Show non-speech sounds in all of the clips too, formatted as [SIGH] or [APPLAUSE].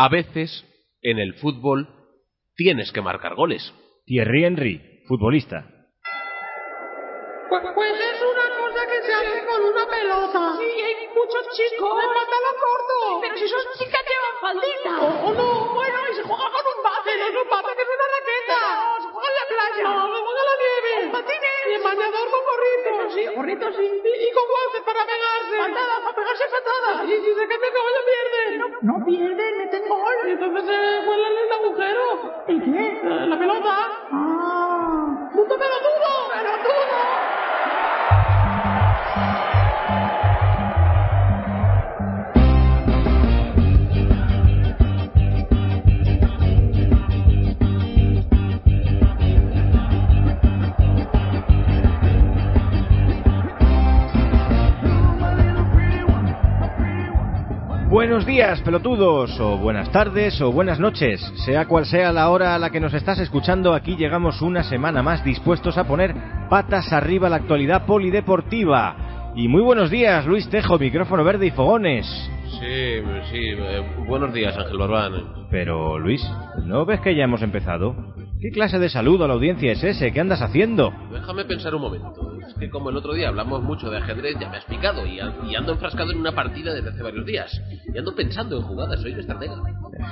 A veces, en el fútbol, tienes que marcar goles. Thierry Henry, futbolista. Pues, pues es una cosa que se hace con una pelota. Sí, hay muchos chicos. De pantalón corto. Pero si son chicas llevan faldita. O, o no, bueno, y se juega con un bate. No es un bate, que es una raqueta. No, se juega en la playa. No, se juega en la nieve. Con patines. Y en bañador con sí. Y, y con guantes para pegarse. Patadas, para pegarse patadas. Y si se queda que vaya pierden. No, no pierden, meten gol. Y entonces se vuelan el agujero. ¿El qué? Eh, La pelota. Ah. ¡Punto pelotudo! Buenos días, pelotudos, o buenas tardes, o buenas noches. Sea cual sea la hora a la que nos estás escuchando, aquí llegamos una semana más dispuestos a poner patas arriba la actualidad polideportiva. Y muy buenos días, Luis Tejo, micrófono verde y fogones. Sí, sí. eh, buenos días, Ángel Barbán. Pero, Luis, ¿no ves que ya hemos empezado? ¿Qué clase de saludo a la audiencia es ese? ¿Qué andas haciendo? Déjame pensar un momento. Es que como el otro día hablamos mucho de ajedrez, ya me has picado y, an- y ando enfrascado en una partida desde hace varios días. Y ando pensando en jugadas, soy un estratega.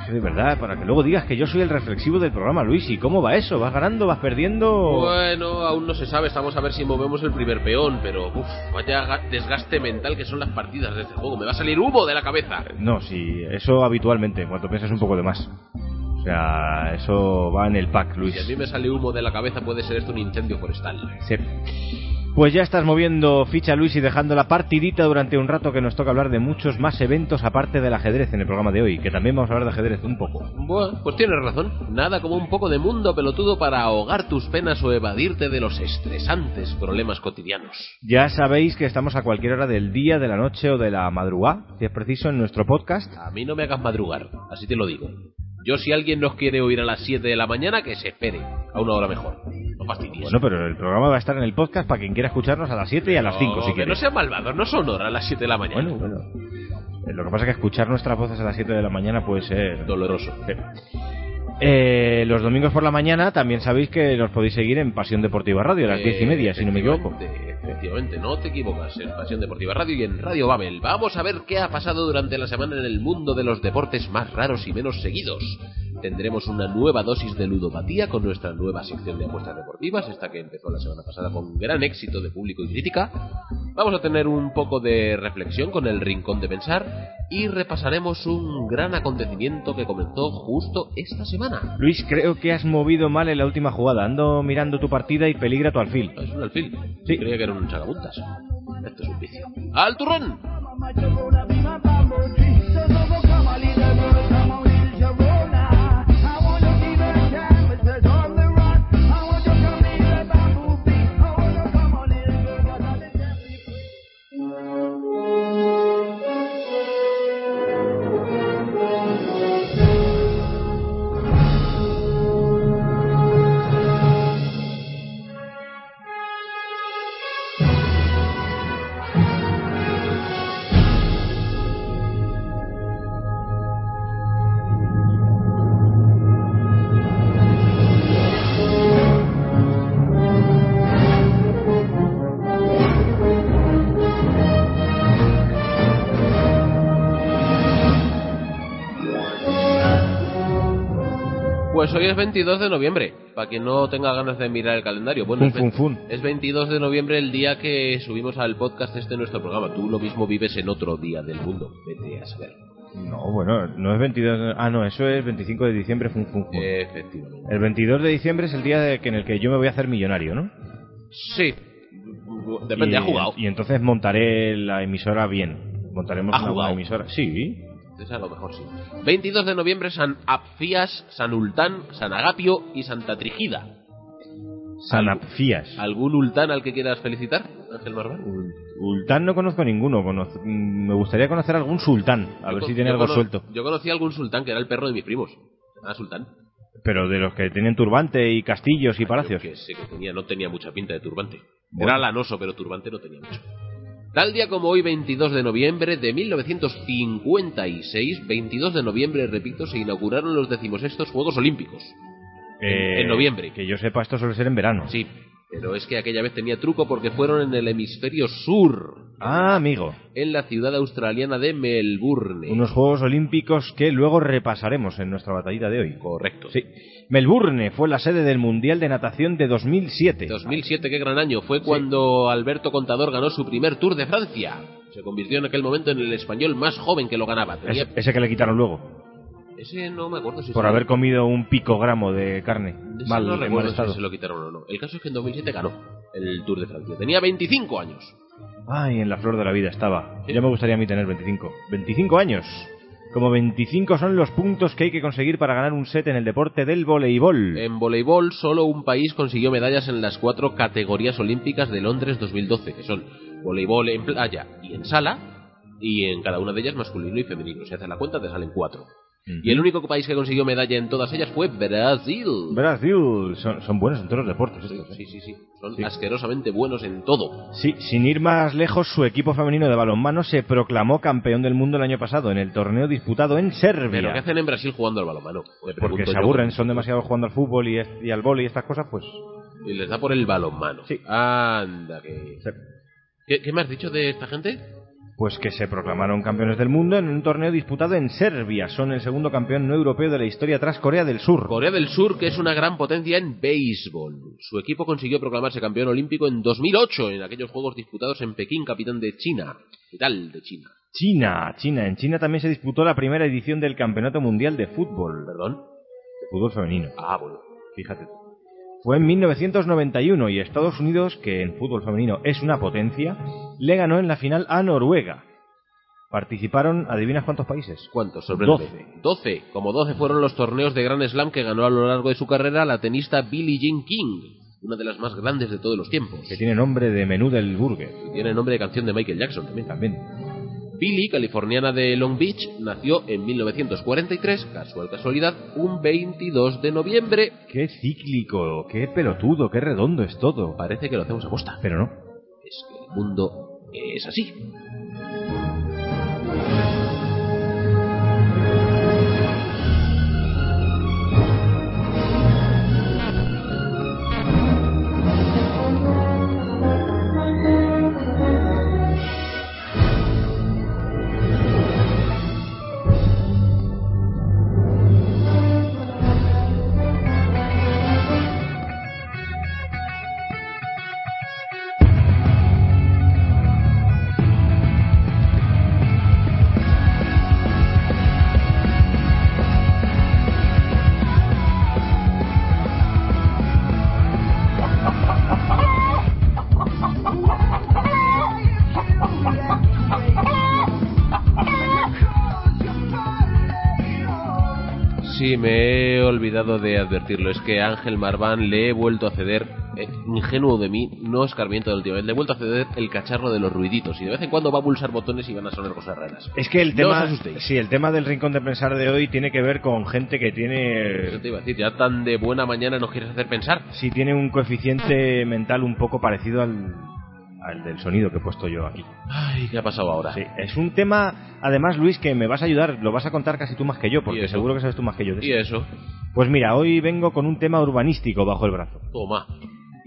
Eh, De verdad, para que luego digas que yo soy el reflexivo del programa, Luis. ¿Y cómo va eso? ¿Vas ganando? ¿Vas perdiendo? Bueno, aún no se sabe, estamos a ver si movemos el primer peón, pero uff, vaya ga- desgaste mental que son las partidas de este juego. Me va a salir humo de la cabeza. No, sí, eso habitualmente, en cuanto piensas un poco de más. O sea, eso va en el pack, Luis. Si a mí me sale humo de la cabeza, puede ser esto un incendio forestal. Sí. Pues ya estás moviendo ficha, Luis, y dejando la partidita durante un rato que nos toca hablar de muchos más eventos aparte del ajedrez en el programa de hoy, que también vamos a hablar de ajedrez un poco. Bueno, pues tienes razón. Nada como un poco de mundo pelotudo para ahogar tus penas o evadirte de los estresantes problemas cotidianos. Ya sabéis que estamos a cualquier hora del día, de la noche o de la madrugada, si es preciso, en nuestro podcast. A mí no me hagas madrugar, así te lo digo. Yo si alguien nos quiere oír a las 7 de la mañana, que se espere. A una hora mejor. No fastidies. Bueno, pero el programa va a estar en el podcast para quien quiera escucharnos a las 7 y a las 5 si que quiere. no sean malvados, no son horas a las 7 de la mañana. Bueno, bueno. Eh, Lo que pasa es que escuchar nuestras voces a las 7 de la mañana puede ser... Doloroso. Sí. Eh, los domingos por la mañana también sabéis que nos podéis seguir en Pasión Deportiva Radio a las diez y media, si no me equivoco. Efectivamente, Efectivamente, no te equivocas. En Pasión Deportiva Radio y en Radio Babel. Vamos a ver qué ha pasado durante la semana en el mundo de los deportes más raros y menos seguidos. Tendremos una nueva dosis de ludopatía con nuestra nueva sección de apuestas deportivas, esta que empezó la semana pasada con gran éxito de público y crítica. Vamos a tener un poco de reflexión con el Rincón de Pensar y repasaremos un gran acontecimiento que comenzó justo esta semana. Luis, creo que has movido mal en la última jugada. Ando mirando tu partida y peligra tu alfil. Es un alfil. Sí. Creía que era un sacapuntas. Esto es un vicio. ¡Al turrón! Pues hoy es 22 de noviembre, para quien no tenga ganas de mirar el calendario. Bueno, Fun, es, fun, fun. es 22 de noviembre el día que subimos al podcast este nuestro programa. Tú lo mismo vives en otro día del mundo. Vete a saber. No, bueno, no es 22... de- Ah, no, eso es 25 de diciembre, fun, fun, fun. Efectivamente. El 22 de diciembre es el día de- que- en el que yo me voy a hacer millonario, ¿no? Sí. Depende, y, ha jugado. Y entonces montaré la emisora bien. Montaremos ¿Ha una buena emisora. Sí. Entonces a lo mejor sí. 22 de noviembre San Apfías, San Ultán, San Agapio y Santa Trigida. Sanapfías. ¿Algún Ultán al que quieras felicitar, Ángel Marván? Ul- Ultán no conozco ninguno. conoz- Me gustaría conocer algún sultán. A Yo ver si tiene algo suelto. Yo conocí a algún sultán que era el perro de mis primos. Ah, sultán. Pero de los que tienen turbante y castillos y palacios. Yo que sé que tenía, no tenía mucha pinta de turbante. Bueno. Era lanoso, pero turbante no tenía mucho. Tal día como hoy, 22 de noviembre de 1956, 22 de noviembre, repito, se inauguraron los decimosextos Juegos Olímpicos. En- en noviembre. Eh, Que yo sepa, esto suele ser en verano. Sí, pero es que aquella vez tenía truco porque fueron en el hemisferio sur, Ah, amigo. en la ciudad australiana de Melbourne. Unos Juegos Olímpicos que luego repasaremos en nuestra batallita de hoy. Correcto. Sí. Melbourne fue la sede del Mundial de Natación de 2007. 2007, qué gran año. Fue cuando Alberto Contador ganó su primer Tour de Francia. Se convirtió en aquel momento en el español más joven que lo ganaba. Tenía- Ese, ese que le quitaron luego, Ese no me acuerdo si por se- haber comido un picogramo de carne. ese Mal, no recuerdo si se lo quitaron o no. El caso es que en 2007 ganó el Tour de Francia. Tenía 25 años. Ay, en la flor de la vida estaba. Sí. Ya me gustaría a mí tener 25. 25 años. Como 25 son los puntos que hay que conseguir para ganar un set en el deporte del voleibol. En voleibol, solo un país consiguió medallas en las cuatro categorías olímpicas de Londres 2012, que son voleibol en playa y en sala, y en cada una de ellas masculino y femenino. Si haces la cuenta, te salen cuatro. Y el único país que consiguió medalla en todas ellas fue Brasil. Brasil. Son, son buenos en todos los deportes estos, ¿eh? Sí, sí, sí. Son Sí. asquerosamente buenos en todo. Sí, sin ir más lejos, su equipo femenino de balonmano se proclamó campeón del mundo el año pasado en el torneo disputado en Serbia. Pero ¿qué hacen en Brasil jugando al balonmano? Porque se yo. aburren, son demasiado jugando al fútbol y, y al vóley y estas cosas, pues... Y les da por el balonmano. Sí. Anda, que... se- ¿Qué, qué me has dicho de esta gente? Pues que se proclamaron campeones del mundo en un torneo disputado en Serbia. Son el segundo campeón no europeo de la historia tras Corea del Sur. Corea del Sur, que es una gran potencia en béisbol. Su equipo consiguió proclamarse campeón olímpico en 2008 en aquellos Juegos disputados en Pekín, capitán de China. Capital de China. China, China. En China también se disputó la primera edición del Campeonato Mundial de Fútbol. ¿Perdón? De fútbol femenino. Ah, bueno. Fíjate. tú. Fue en 1991 y Estados Unidos, que en fútbol femenino es una potencia, le ganó en la final a Noruega. Participaron, ¿adivinas cuántos países? ¿Cuántos? Sorpréndeme. 12. 12. Como 12 fueron los torneos de Grand Slam que ganó a lo largo de su carrera la tenista Billie Jean King, una de las más grandes de todos los tiempos. Que tiene nombre de menú del burger. Y tiene nombre de canción de Michael Jackson también. También. Billie, californiana de Long Beach, nació en 1943, casual casualidad, un 22 de noviembre. Qué cíclico, qué pelotudo, qué redondo es todo. Parece que lo hacemos a posta. Pero no. Es que el mundo es así. Me he olvidado de advertirlo. Es que Ángel Marván le he vuelto a ceder, eh, ingenuo de mí, no escarmiento del último, le he vuelto a ceder el cacharro de los ruiditos. Y de vez en cuando va a pulsar botones y van a sonar cosas raras. Es que el tema, sí, el tema del rincón de pensar de hoy tiene que ver con gente que Eso tiene, te iba a decir, ya tan de buena mañana nos quieres hacer pensar. sí tiene un coeficiente mental un poco parecido al, al del sonido que he puesto yo aquí. Ay, ¿qué ha pasado ahora? Sí, es un tema, además Luis, que me vas a ayudar, lo vas a contar casi tú más que yo, ¿Y porque seguro que sabes tú más que yo. de Y eso. Pues mira, hoy vengo con un tema urbanístico bajo el brazo. toma.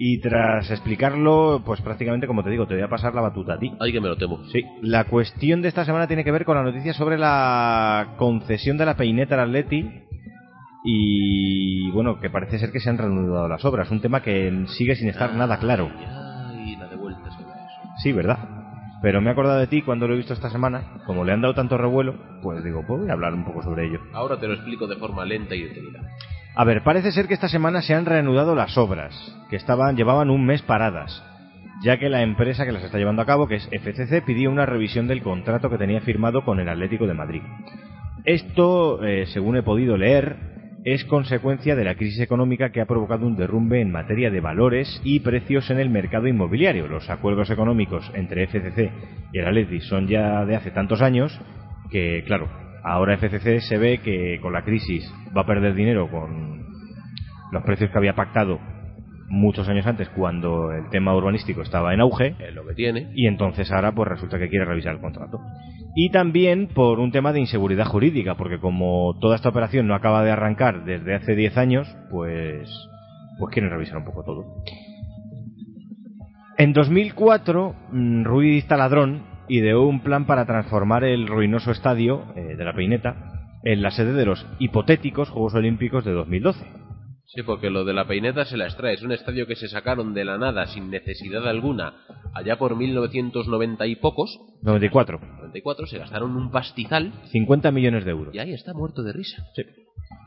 Y tras explicarlo, pues prácticamente como te digo, te voy a pasar la batuta a ti. Ay, que me lo temo. Sí, la cuestión de esta semana tiene que ver con la noticia sobre la concesión de la peineta al Atleti y bueno, que parece ser que se han reanudado las obras, un tema que sigue sin estar nada claro. Sí, ¿verdad? Pero me he acordado de ti cuando lo he visto esta semana, como le han dado tanto revuelo, pues digo, pues voy a hablar un poco sobre ello. Ahora te lo explico de forma lenta y detenida. A ver, parece ser que esta semana se han reanudado las obras, que estaban, llevaban un mes paradas, ya que la empresa que las está llevando a cabo, que es FCC, pidió una revisión del contrato que tenía firmado con el Atlético de Madrid. Esto, eh, según he podido leer, es consecuencia de la crisis económica que ha provocado un derrumbe en materia de valores y precios en el mercado inmobiliario. Los acuerdos económicos entre FCC y el Atleti son ya de hace tantos años que, claro, ahora FCC se ve que con la crisis va a perder dinero con los precios que había pactado muchos años antes cuando el tema urbanístico estaba en auge Es lo que tiene. y entonces ahora pues resulta que quiere revisar el contrato. Y también por un tema de inseguridad jurídica, porque como toda esta operación no acaba de arrancar desde hace 10 años, pues pues quieren revisar un poco todo. En 2004, mm, Ruiz Taladrón ideó un plan para transformar el ruinoso estadio eh, de la Peineta en la sede de los hipotéticos Juegos Olímpicos de 2012. Sí, porque lo de la peineta se la extrae. Es un estadio que se sacaron de la nada sin necesidad alguna allá por 1990 y pocos. 94. 94 se gastaron un pastizal 50 millones de euros. y ahí está muerto de risa. Sí.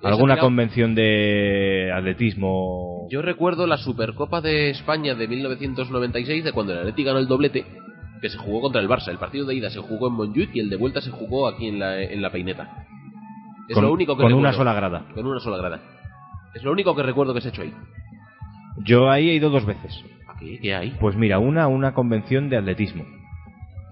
¿Alguna convención de atletismo? Yo recuerdo la Supercopa de España de 1996, de cuando el Atleti ganó el doblete, que se jugó contra el Barça. El partido de ida se jugó en Montjuic y el de vuelta se jugó aquí en la, en la peineta. Es con, lo único que con recuerdo. una sola grada. Con una sola grada. Es lo único que recuerdo que se ha hecho ahí. Yo ahí he ido dos veces. ¿Aquí? ¿Qué hay? Pues mira, una una convención de atletismo.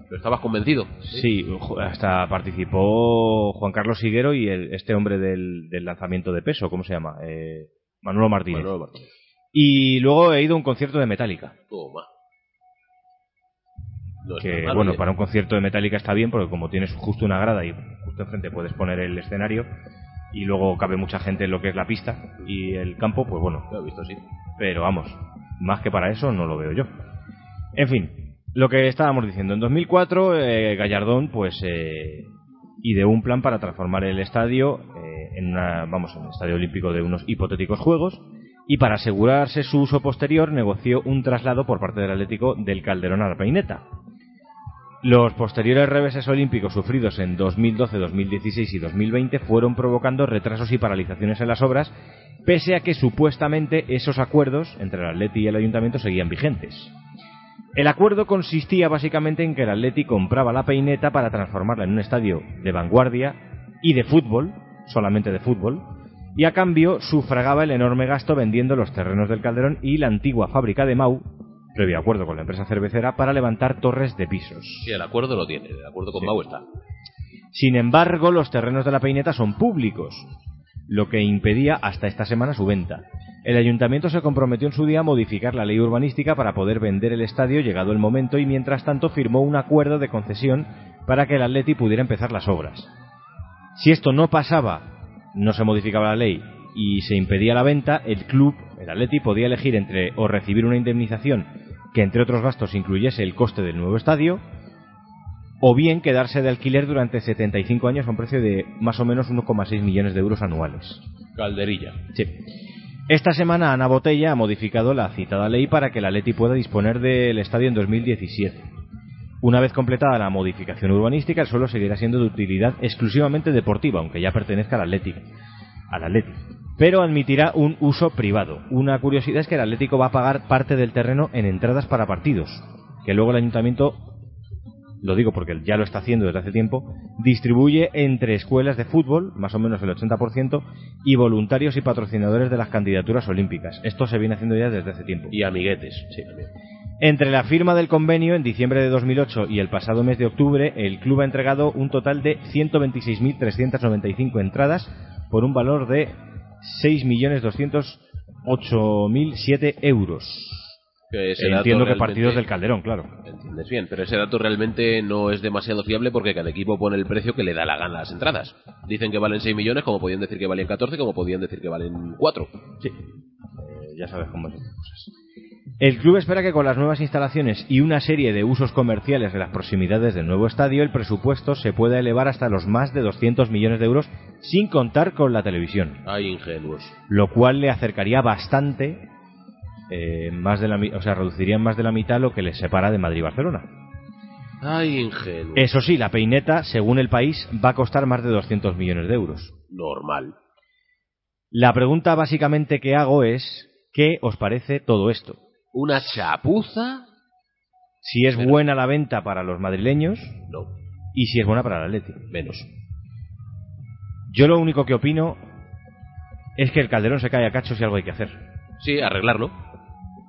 ¿Pero estabas convencido? Sí, hasta participó Juan Carlos Higuero y el- este hombre del, del lanzamiento de peso, ¿cómo se llama? Eh, Manolo Martínez. Manolo Martínez. Y luego he ido a un concierto de Metallica. Toma. No que bueno, ¿eh? para un concierto de Metallica está bien porque como tienes justo una grada y justo enfrente puedes poner el escenario y luego cabe mucha gente en lo que es la pista y el campo, pues bueno, Lo he visto, sí. pero vamos, más que para eso no lo veo yo. En fin, lo que estábamos diciendo, en 2004 eh, Gallardón pues eh, ideó un plan para transformar el estadio eh, en una, vamos, un estadio olímpico de unos hipotéticos juegos y para asegurarse su uso posterior negoció un traslado por parte del Atlético del Calderón a la Peineta. Los posteriores reveses olímpicos sufridos en 2012, 2016 y 2020 fueron provocando retrasos y paralizaciones en las obras, pese a que supuestamente esos acuerdos entre el Atleti y el Ayuntamiento seguían vigentes. El acuerdo consistía básicamente en que el Atleti compraba la peineta para transformarla en un estadio de vanguardia y de fútbol, solamente de fútbol, y a cambio sufragaba el enorme gasto vendiendo los terrenos del Calderón y la antigua fábrica de Mau, previo acuerdo con la empresa cervecera, para levantar torres de pisos. Sí, el acuerdo lo tiene. El acuerdo con Sí. Mau está. Sin embargo, los terrenos de la peineta son públicos, lo que impedía hasta esta semana su venta. El ayuntamiento se comprometió en su día a modificar la ley urbanística para poder vender el estadio llegado el momento y mientras tanto firmó un acuerdo de concesión para que el Atleti pudiera empezar las obras. Si esto no pasaba, no se modificaba la ley y se impedía la venta, el club, el Atleti, podía elegir entre o recibir una indemnización que entre otros gastos incluyese el coste del nuevo estadio, o bien quedarse de alquiler durante 75 años a un precio de más o menos 1,6 millones de euros anuales. Calderilla. Sí. Esta semana Ana Botella ha modificado la citada ley para que el Atleti pueda disponer del estadio en 2017. Una vez completada la modificación urbanística, el suelo seguirá siendo de utilidad exclusivamente deportiva, aunque ya pertenezca al Atleti. Al Atleti. Pero admitirá un uso privado. Una curiosidad es que el Atlético va a pagar parte del terreno en entradas para partidos, que luego el ayuntamiento lo digo porque ya lo está haciendo desde hace tiempo, distribuye entre escuelas de fútbol, más o menos el 80%, y voluntarios y patrocinadores de las candidaturas olímpicas. Esto se viene haciendo ya desde hace tiempo. Y amiguetes. Sí, también. Entre la firma del convenio en diciembre de 2008 y el pasado mes de octubre, el club ha entregado un total de 126.395 entradas por un valor de 6.208.007 euros. Que Entiendo que partidos del Calderón, claro. Entiendes bien, pero ese dato realmente no es demasiado fiable porque cada equipo pone el precio que le da la gana a las entradas. Dicen que valen 6 millones, como podían decir que valen 14, como podían decir que valen 4. Sí. Eh, ya sabes cómo es estas cosas. El club espera que con las nuevas instalaciones y una serie de usos comerciales de las proximidades del nuevo estadio, el presupuesto se pueda elevar hasta los más de 200 millones de euros sin contar con la televisión, Ay, ingenuos. lo cual le acercaría bastante, eh, más de la, o sea, reduciría en más de la mitad lo que le separa de Madrid y Barcelona. Ay, ingenuos. Eso sí, la peineta, según el país, va a costar más de 200 millones de euros. Normal. La pregunta básicamente que hago es, ¿qué os parece todo esto? Una chapuza. Si es Pero- buena la venta para los madrileños No, y si es buena para el Atleti. menos. Yo lo único que opino es que el Calderón se cae a cachos y algo hay que hacer. Sí, arreglarlo.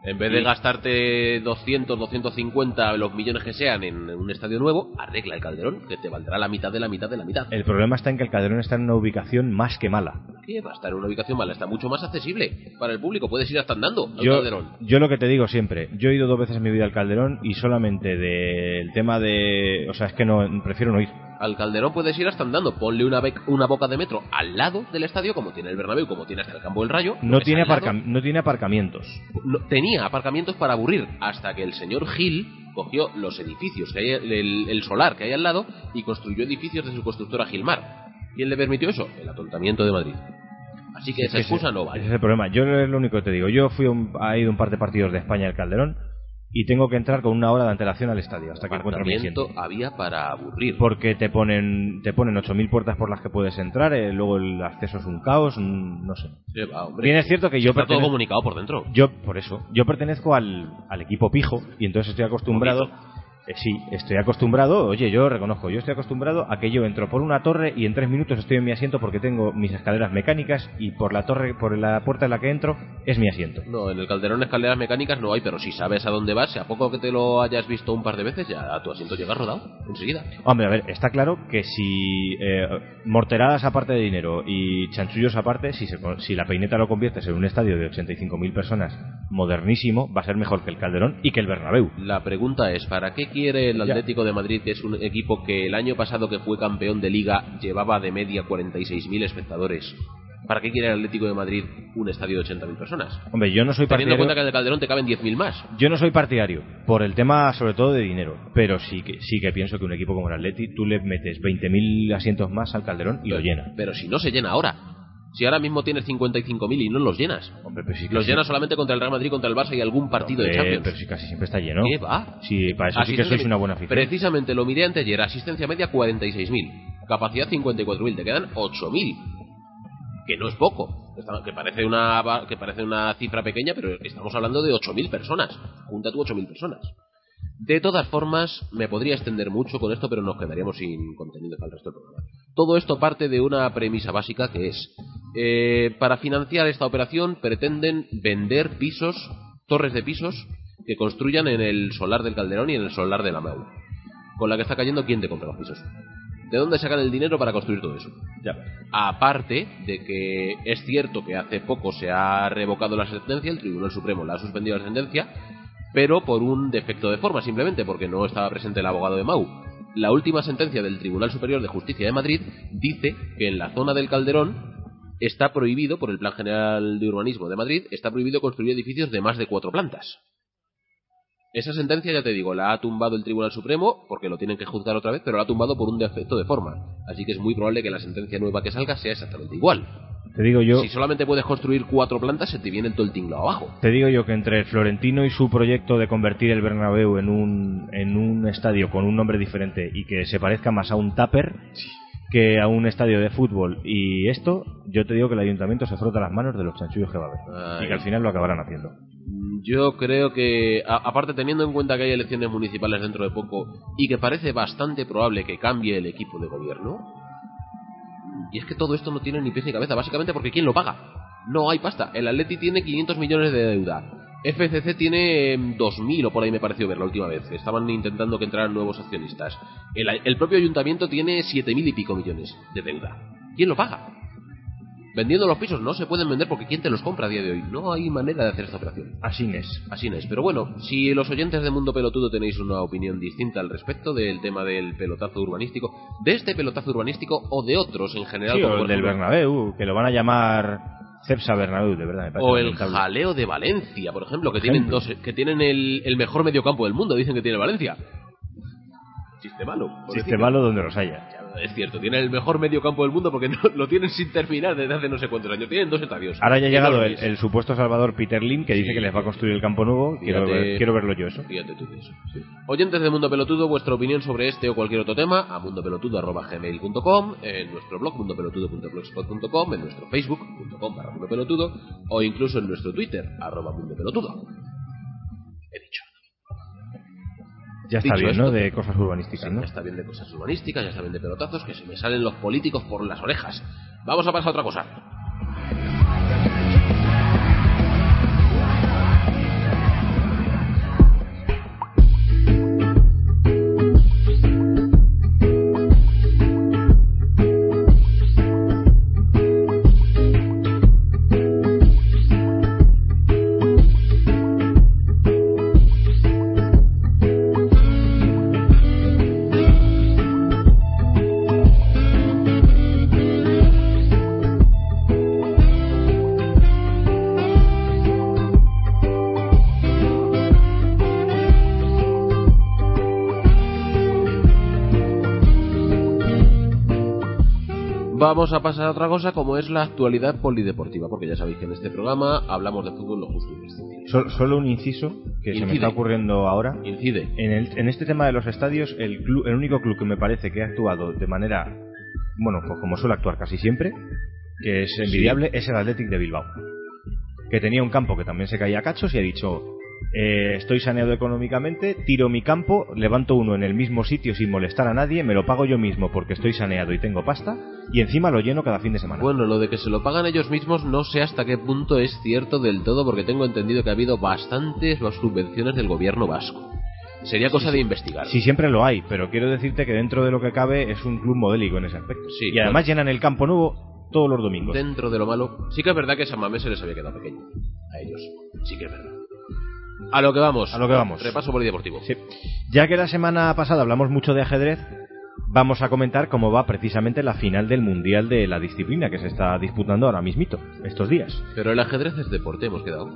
En vez de gastarte 200, 250, los millones que sean en un estadio nuevo, arregla el Calderón, que te valdrá la mitad de la mitad de la mitad. El problema está en que el Calderón está en una ubicación más que mala. ¿Qué? Va a estar en una ubicación mala, está mucho más accesible para el público. Puedes ir hasta andando al Yo, Calderón. yo lo que te digo siempre, yo he ido dos veces en mi vida al Calderón y solamente del tema de... O sea, es que no prefiero no ir. Al Calderón puedes ir hasta andando. Ponle una, una boca de metro al lado del estadio, como tiene el Bernabéu, como tiene hasta el campo del Rayo. No Pues tiene, no tiene aparcamientos. no- tenía aparcamientos para aburrir hasta que el señor Gil cogió los edificios que hay el, el solar que hay al lado y construyó edificios de su constructora Gilmar. ¿Quién le permitió eso? El atontamiento de Madrid. Así que esa Ese- excusa no Ese vale. es el problema. Yo es lo único que te digo. Yo fui a, un, a ir a un par de partidos de España al Calderón y tengo que entrar con una hora de antelación al estadio hasta que encuentre mi asiento. Había para aburrir. Porque te ponen te ponen 8.000 puertas por las que puedes entrar, eh, luego el acceso es un caos, no sé. Sí, va, hombre. Bien es cierto que yo Está todo comunicado por dentro. yo por eso, yo pertenezco al, al equipo pijo y entonces estoy acostumbrado. Eh, sí, estoy acostumbrado, oye, yo reconozco, yo estoy acostumbrado a que yo entro por una torre y en tres minutos estoy en mi asiento porque tengo mis escaleras mecánicas y por la torre, por la puerta en la que entro es mi asiento. No, en el Calderón escaleras mecánicas no hay, pero si sabes a dónde vas, si a poco que te lo hayas visto un par de veces, ya a tu asiento llega rodado, enseguida. Hombre, a ver, está claro que si eh, morteradas aparte de dinero y chanchullos aparte, si, se si la peineta lo conviertes en un estadio de 85.000 personas modernísimo, va a ser mejor que el Calderón y que el Bernabéu. La pregunta es, ¿para qué quiere el Ya. Atlético de Madrid, que es un equipo que el año pasado que fue campeón de liga llevaba de media 46.000 espectadores? ¿Para qué quiere el Atlético de Madrid un estadio de 80.000 personas? Hombre, yo no soy Teniendo en cuenta que partidario, en el Calderón te caben 10.000 más. yo no soy partidario por el tema sobre todo de dinero, pero sí que sí que pienso que un equipo como el Atleti tú le metes 20.000 asientos más al Calderón y lo llena. Pero si no se llena ahora. Si ahora mismo tienes 55.000 y no los llenas. Hombre, pero sí que Los llenas solamente contra el Real Madrid, contra el Barça y algún partido de Champions. Pero sí casi siempre está lleno. ¿Qué va? Sí, para eso sí que Asistencia- sois una buena afición. Precisamente lo miré anteayer, asistencia media 46.000, capacidad 54.000, te quedan 8.000, que no es poco, que parece una que parece una cifra pequeña, pero estamos hablando de 8.000 personas. Junta tú 8.000 personas. De todas formas, me podría extender mucho con esto, pero nos quedaríamos sin contenido para el resto del programa. Todo esto parte de una premisa básica que es, eh, para financiar esta operación pretenden vender pisos, torres de pisos, que construyan en el solar del Calderón y en el solar de la Mau. Con la que está cayendo, ¿quién te compra los pisos? ¿De dónde sacan el dinero para construir todo eso? Ya. Aparte de que es cierto que hace poco se ha revocado la sentencia, el Tribunal Supremo la ha suspendido la sentencia, pero por un defecto de forma, simplemente porque no estaba presente el abogado de Mau. La última sentencia del Tribunal Superior de Justicia de Madrid dice que en la zona del Calderón está prohibido, por el Plan General de Urbanismo de Madrid, está prohibido construir edificios de más de cuatro plantas. Esa sentencia, ya te digo, la ha tumbado el Tribunal Supremo, porque lo tienen que juzgar otra vez, pero la ha tumbado por un defecto de forma. Así que es muy probable que la sentencia nueva que salga sea exactamente igual. Te digo yo, Si solamente puedes construir cuatro plantas, se te viene todo el tinglado abajo. te digo yo que entre el Florentino y su proyecto de convertir el Bernabéu en un en un estadio con un nombre diferente y que se parezca más a un tupper que a un estadio de fútbol y esto, yo te digo que el ayuntamiento se frota las manos de los chanchullos que va a haber Ay. y que al final lo acabarán haciendo. Yo creo que, a- aparte teniendo en cuenta que hay elecciones municipales dentro de poco y que parece bastante probable que cambie el equipo de gobierno, y es que todo esto no tiene ni pies ni cabeza, básicamente porque ¿quién lo paga? No hay pasta. El Atleti tiene 500 millones de deuda. FCC tiene em, 2.000 o por ahí me pareció ver la última vez. Estaban intentando que entraran nuevos accionistas. El, el propio ayuntamiento tiene 7.000 y pico millones de deuda. ¿Quién lo paga? Vendiendo los pisos no se pueden vender porque ¿quién te los compra a día de hoy? No hay manera de hacer esta operación. Así es. Así es. Pero bueno, si los oyentes de Mundo Pelotudo tenéis una opinión distinta al respecto del tema del pelotazo urbanístico, de este pelotazo urbanístico o de otros en general, Sí, como o por el del Bernabéu, que lo van a llamar Cepsa Bernabéu, de verdad, me parece o el lamentable. jaleo de Valencia, por ejemplo, que Por tienen ejemplo. dos, que tienen el, el mejor mediocampo del mundo, dicen que tiene Valencia. Chiste malo. Chiste malo donde los haya. Es cierto, tiene el mejor mediocampo del mundo porque [LAUGHS] no, lo tienen sin terminar desde hace no sé cuántos años. Tienen dos estadios. Ahora ya ha llegado el, supuesto salvador Peter Lim que dice que les va a construir el campo nuevo. Quiero, Fíjate. ver- quiero verlo yo eso. Fíjate tú eso. Oyentes de Mundo Pelotudo, vuestra opinión sobre este o cualquier otro tema a mundopelotudo.gmail.com, en nuestro blog mundopelotudo.blogspot.com, en nuestro facebook.com barra mundopelotudo o incluso en nuestro twitter arroba mundopelotudo. He dicho. Ya está Dicho bien, ¿no? De cosas urbanísticas, Sí, ¿no? Ya está bien de cosas urbanísticas, ya está bien de pelotazos, que se me salen los políticos por las orejas. Vamos a pasar a otra cosa. Vamos a pasar a otra cosa como es la actualidad polideportiva, porque ya sabéis que en este programa hablamos de fútbol lo justo y. Sol- solo un inciso que se me está ocurriendo ahora. Incide. En, el- en este tema de los estadios, el, club, el único club que me parece que ha actuado de manera, bueno, pues como suele actuar casi siempre, que es envidiable, es el Athletic de Bilbao. Que tenía un campo que también se caía a cachos y ha dicho, eh, estoy saneado económicamente, tiro mi campo, levanto uno en el mismo sitio sin molestar a nadie, me lo pago yo mismo porque estoy saneado y tengo pasta, y encima lo lleno cada fin de semana. Bueno, lo de que se lo pagan ellos mismos no sé hasta qué punto es cierto del todo, porque tengo entendido que ha habido bastantes subvenciones del gobierno vasco. Sería cosa de investigar. Sí, siempre lo hay, pero quiero decirte que dentro de lo que cabe es un club modélico en ese aspecto. Sí, y además llenan el campo nuevo todos los domingos. Dentro de lo malo, sí que es verdad que San Mamés se les había quedado pequeño. A ellos. Sí que es verdad. A lo que vamos. A lo que vamos. Repaso polideportivo. Sí. Ya que la semana pasada hablamos mucho de ajedrez, vamos a comentar cómo va precisamente la final del Mundial de la disciplina que se está disputando ahora mismito, estos días. Pero el ajedrez es deporte, hemos quedado.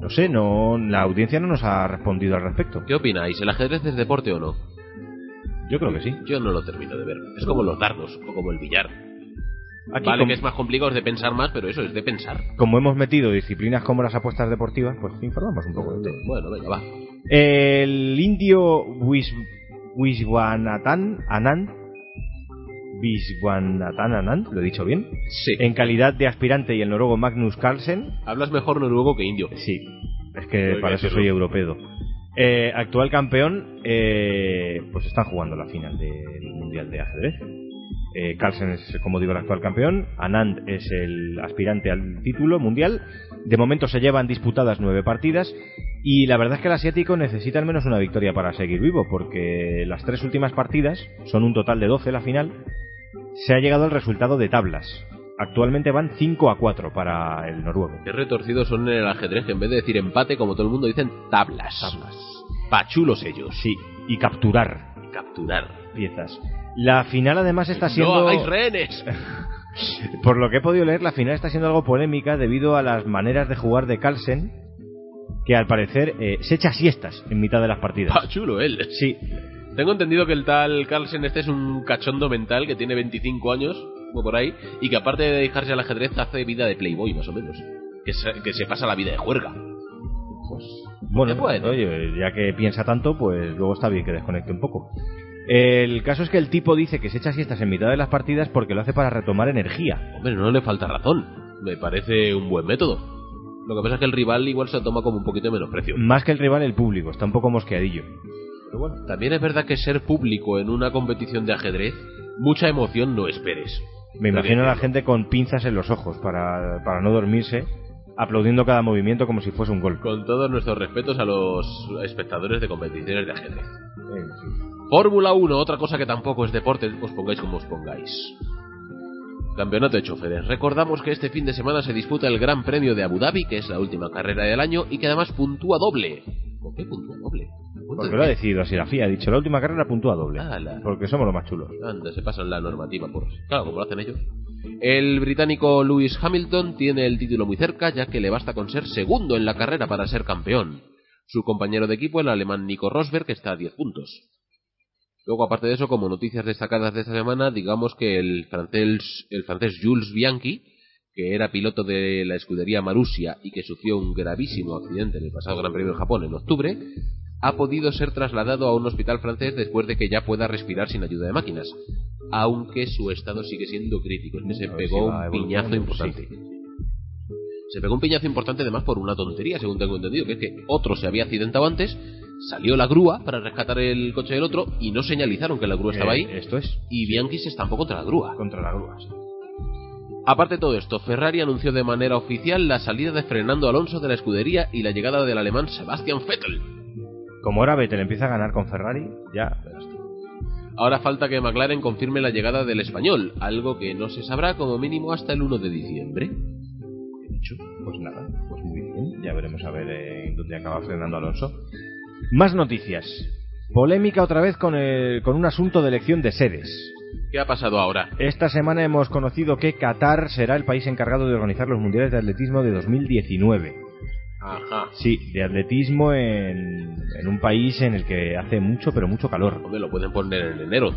No sé, no, la audiencia no nos ha respondido al respecto. ¿Qué opináis? ¿El ajedrez es deporte o no? Yo creo que sí. Yo no lo termino de ver. Es como los dardos o como el billar. Aquí, vale, como, que es más complicado, es de pensar más, pero eso es de pensar. como hemos metido disciplinas como las apuestas deportivas, pues informamos un poco de todo. Bueno, venga, va. El indio Wis, Wiswanathan Anand, Wiswanathan Anand, lo he dicho bien, Sí. en calidad de aspirante y el noruego Magnus Carlsen, Hablas mejor noruego que indio. sí, es que para eso soy europeo. Eh, actual campeón, eh, pues están jugando la final del Mundial de Ajedrez. Eh, Carlsen es, como digo, el actual campeón. Anand es el aspirante al título mundial. De momento se llevan disputadas nueve partidas. Y la verdad es que el asiático necesita al menos una victoria para seguir vivo, porque las tres últimas partidas, son un total de 12 la final, se ha llegado al resultado de tablas. Actualmente van 5 a 4 para el noruego. Qué retorcidos son en el ajedrez, que en vez de decir empate, como todo el mundo, dicen tablas. Tablas. Pachulos ellos. Sí, y capturar Capturar. piezas. La final además está siendo... ¡No hagáis rehenes! [LAUGHS] Por lo que he podido leer, la final está siendo algo polémica debido a las maneras de jugar de Carlsen, que al parecer eh, se echa siestas en mitad de las partidas. Pachulo él. Sí, Tengo entendido que el tal Carlsen este es un cachondo mental que tiene 25 años, o por ahí, y que aparte de dejarse al ajedrez hace vida de playboy, más o menos. Que se, que se pasa la vida de juerga. Pues... bueno, oye, ya que piensa tanto, pues luego está bien que desconecte un poco. El caso es que el tipo dice que se echa siestas en mitad de las partidas porque lo hace para retomar energía. Hombre, no le falta razón. Me parece un buen método. Lo que pasa es que el rival igual se toma como un poquito de menosprecio. Más que el rival, el público, está un poco mosqueadillo. Pero bueno, También es verdad que ser público en una competición de ajedrez, mucha emoción no esperes. me imagino a la gente con pinzas en los ojos para, para no dormirse, aplaudiendo cada movimiento como si fuese un gol. Con todos nuestros respetos a los espectadores de competiciones de ajedrez. Fin. Fórmula 1, otra cosa que tampoco es deporte, os pongáis como os pongáis. Campeonato de choferes. Recordamos que este fin de semana se disputa el Gran Premio de Abu Dhabi, que es la última carrera del año y que además puntúa doble. ¿Por qué puntúa doble? Porque lo ha decidido así la FIA, ha dicho la última carrera puntúa doble. Porque somos los más chulos. Anda, se pasan la normativa por... Claro, como lo hacen ellos. El británico Lewis Hamilton tiene el título muy cerca, ya que le basta con ser segundo en la carrera para ser campeón. Su compañero de equipo, el alemán Nico Rosberg, está a 10 puntos. Luego, aparte de eso, como noticias destacadas de esta semana, digamos que el francés, el francés Jules Bianchi, que era piloto de la escudería Marussia y que sufrió un gravísimo accidente en el pasado Gran Premio de Japón en octubre, ha podido ser trasladado a un hospital francés después de que ya pueda respirar sin ayuda de máquinas, aunque su estado sigue siendo crítico, es que se pegó un piñazo importante. Se pegó un piñazo importante además por una tontería, según tengo entendido, que es que otro se había accidentado antes, salió la grúa para rescatar el coche del otro y no señalizaron que la grúa estaba ahí Eh, Esto es y Bianchi se estampó contra la grúa. contra la grúa. sí. Aparte de todo esto, Ferrari anunció de manera oficial la salida de Fernando Alonso de la escudería y la llegada del alemán Sebastian Vettel. Como ahora Vettel empieza a ganar con Ferrari, ya verás tú. Ahora falta que McLaren confirme la llegada del español, algo que no se sabrá como mínimo hasta el 1 de diciembre. He dicho, pues nada, pues muy bien. Ya veremos a ver eh, dónde acaba Fernando Alonso. Más noticias. Polémica otra vez con, el- con un asunto de elección de sedes. ¿Qué ha pasado ahora? Esta semana hemos conocido que Qatar será el país encargado de organizar los mundiales de atletismo de 2019. Ajá. Sí, de atletismo en, en un país en el que hace mucho, pero mucho calor. Hombre, lo pueden poner en enero.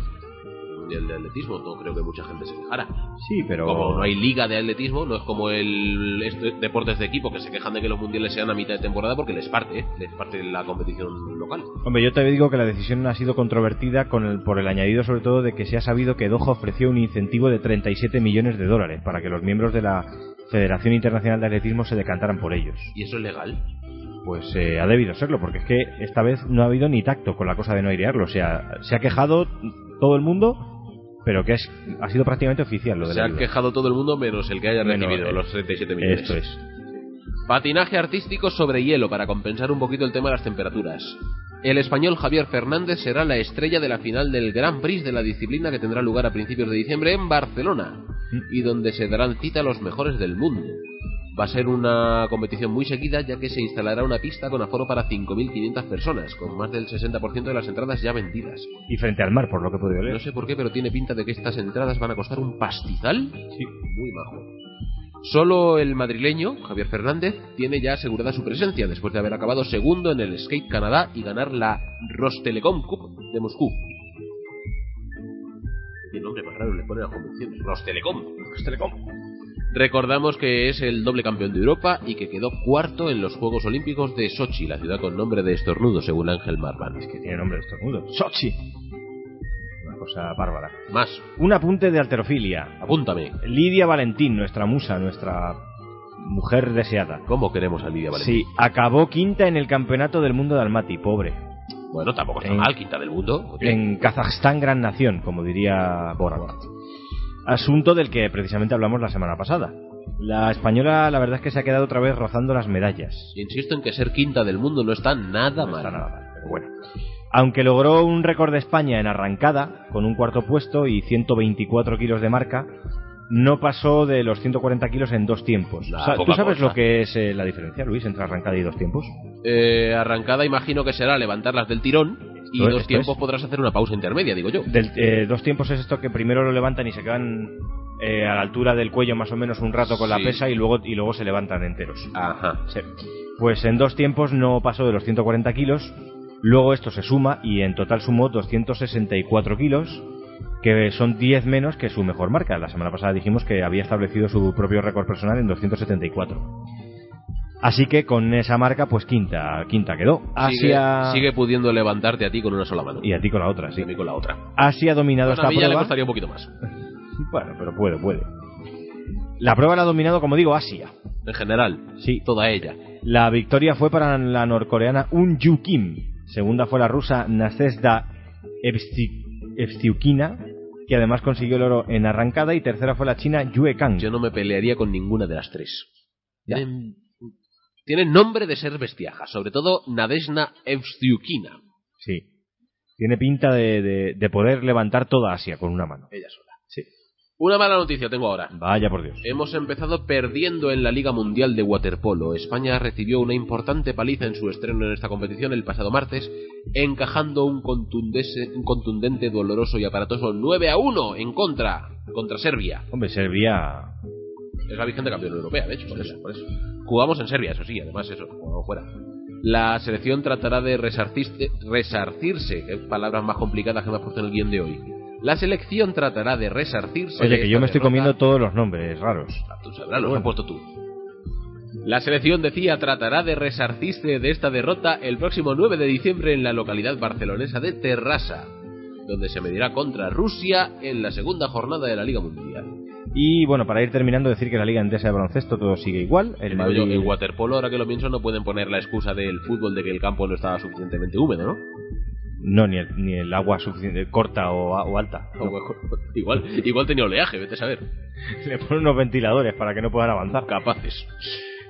Mundial de Atletismo, no creo que mucha gente se quejara. Sí, pero... Como no hay liga de atletismo, no es como el este- deportes de equipo que se quejan de que los mundiales sean a mitad de temporada porque les parte, ¿eh? les parte la competición local. Hombre, yo te digo que la decisión ha sido controvertida con el- por el añadido sobre todo de que se ha sabido que Doha ofreció un incentivo de 37 millones de dólares para que los miembros de la Federación Internacional de Atletismo se decantaran por ellos. ¿Y eso es legal? Pues eh, ha debido serlo, porque es que esta vez no ha habido ni tacto con la cosa de no airearlo. O sea, se ha quejado todo el mundo, pero que es, ha sido prácticamente oficial lo de Se la ha quejado todo el mundo menos el que haya Menos, recibido los 37 millones. Esto es. Patinaje artístico sobre hielo para compensar un poquito el tema de las temperaturas. El español Javier Fernández será la estrella de la final del Grand Prix de la disciplina que tendrá lugar a principios de diciembre en Barcelona y donde se darán cita los mejores del mundo. Va a ser una competición muy seguida ya que se instalará una pista con aforo para 5.500 personas, con más del 60% de las entradas ya vendidas. Y frente al mar, por lo que he podido leer. No sé por qué, pero tiene pinta de que estas entradas van a costar un pastizal. Sí. Muy bajo. Solo el madrileño, Javier Fernández, tiene ya asegurada su presencia después de haber acabado segundo en el Skate Canadá y ganar la Rostelecom Cup de Moscú. Qué nombre más raro le ponen a las convenciones. Rostelecom. Rostelecom. Recordamos que es el doble campeón de Europa y que quedó cuarto en los Juegos Olímpicos de Sochi, la ciudad con nombre de estornudo, según Ángel Marvan. Que tiene nombre de estornudo. Sochi. Una cosa bárbara. Más, Un apunte de alterofilia. apúntame. Lidia Valentín, nuestra musa, nuestra mujer deseada. ¿Cómo queremos a Lidia Valentín? Sí, acabó quinta en el campeonato del mundo de Almaty, pobre. Bueno, tampoco está En- mal, quinta del mundo. En Kazajstán, gran nación, como diría Borat. Asunto del que precisamente hablamos la semana pasada. La española, la verdad es que se ha quedado otra vez rozando las medallas. Insisto en que ser quinta del mundo no está nada No mal. está nada mal, pero bueno. Aunque logró un récord de España en arrancada, con un cuarto puesto y 124 kilos de marca, no pasó de los 140 kilos en dos tiempos. Nah, ¿Tú sabes cosa. lo que es eh, la diferencia, Luis, entre arrancada y dos tiempos? Eh, arrancada imagino que será levantarlas del tirón y es, dos tiempos es. podrás hacer una pausa intermedia, digo yo. Del, eh, dos tiempos es esto que primero lo levantan y se quedan eh, a la altura del cuello más o menos un rato con la pesa y luego, y luego se levantan enteros. Ajá. Sí. Pues en dos tiempos no pasó de los 140 kilos, luego esto se suma y en total sumó 264 kilos, que son 10 menos que su mejor marca. La semana pasada dijimos que había establecido su propio récord personal en 274. Así que con esa marca, pues quinta, quinta quedó. Asia sigue pudiendo levantarte a ti con una sola mano. y a ti con la otra, Y sí. a mí con la otra. Asia ha dominado Bueno, a esta mí ya le prueba. costaría un poquito más. [LAUGHS] Bueno, pero puede, puede. La prueba la ha dominado, como digo, Asia. En general, Sí. toda ella. La victoria fue para la norcoreana Un Yu Kim. Segunda fue la rusa Nasezda Evsti- Evstiukina, que además consiguió el oro en arrancada. Y tercera fue la china Yue Kang. Yo no me pelearía con ninguna de las tres. Ya. Tienen, nombre de ser bestiajas, sobre todo Nadezhda Evstiukina. Sí. Tiene pinta de, de- de poder levantar toda Asia con una mano. Ella sola. Sí. Una mala noticia tengo ahora. Vaya por Dios. Hemos empezado perdiendo en la Liga Mundial de Waterpolo. España recibió una importante paliza en su estreno en esta competición el pasado martes, encajando un, un contundente, doloroso y aparatoso 9 a 1 en contra, contra Serbia. Hombre, Serbia. Es la vigente campeona europea, de hecho, por eso, por eso. Jugamos en Serbia, eso sí, además eso, jugamos fuera. La selección tratará de resarcirse, palabras más complicadas que me has puesto en el guion de hoy. La selección tratará de resarcirse. Oye, de que yo me estoy derrota. comiendo todos los nombres raros. Tú sabrás, los has puesto tú. La selección decía tratará de resarcirse de esta derrota el próximo 9 de diciembre en la localidad barcelonesa de Terrassa, donde se medirá contra Rusia en la segunda jornada de la Liga Mundial. Y bueno, para ir terminando, decir que la Liga Endesa de Baloncesto todo sigue igual. El en waterpolo, ahora que lo pienso, no pueden poner la excusa del fútbol de que el campo no estaba suficientemente húmedo, ¿no? No, ni el, ni el agua suficiente, corta o, o alta. Mejor- igual, igual tenía oleaje, vete a saber. [LAUGHS] Le ponen unos ventiladores para que no puedan avanzar. Capaces.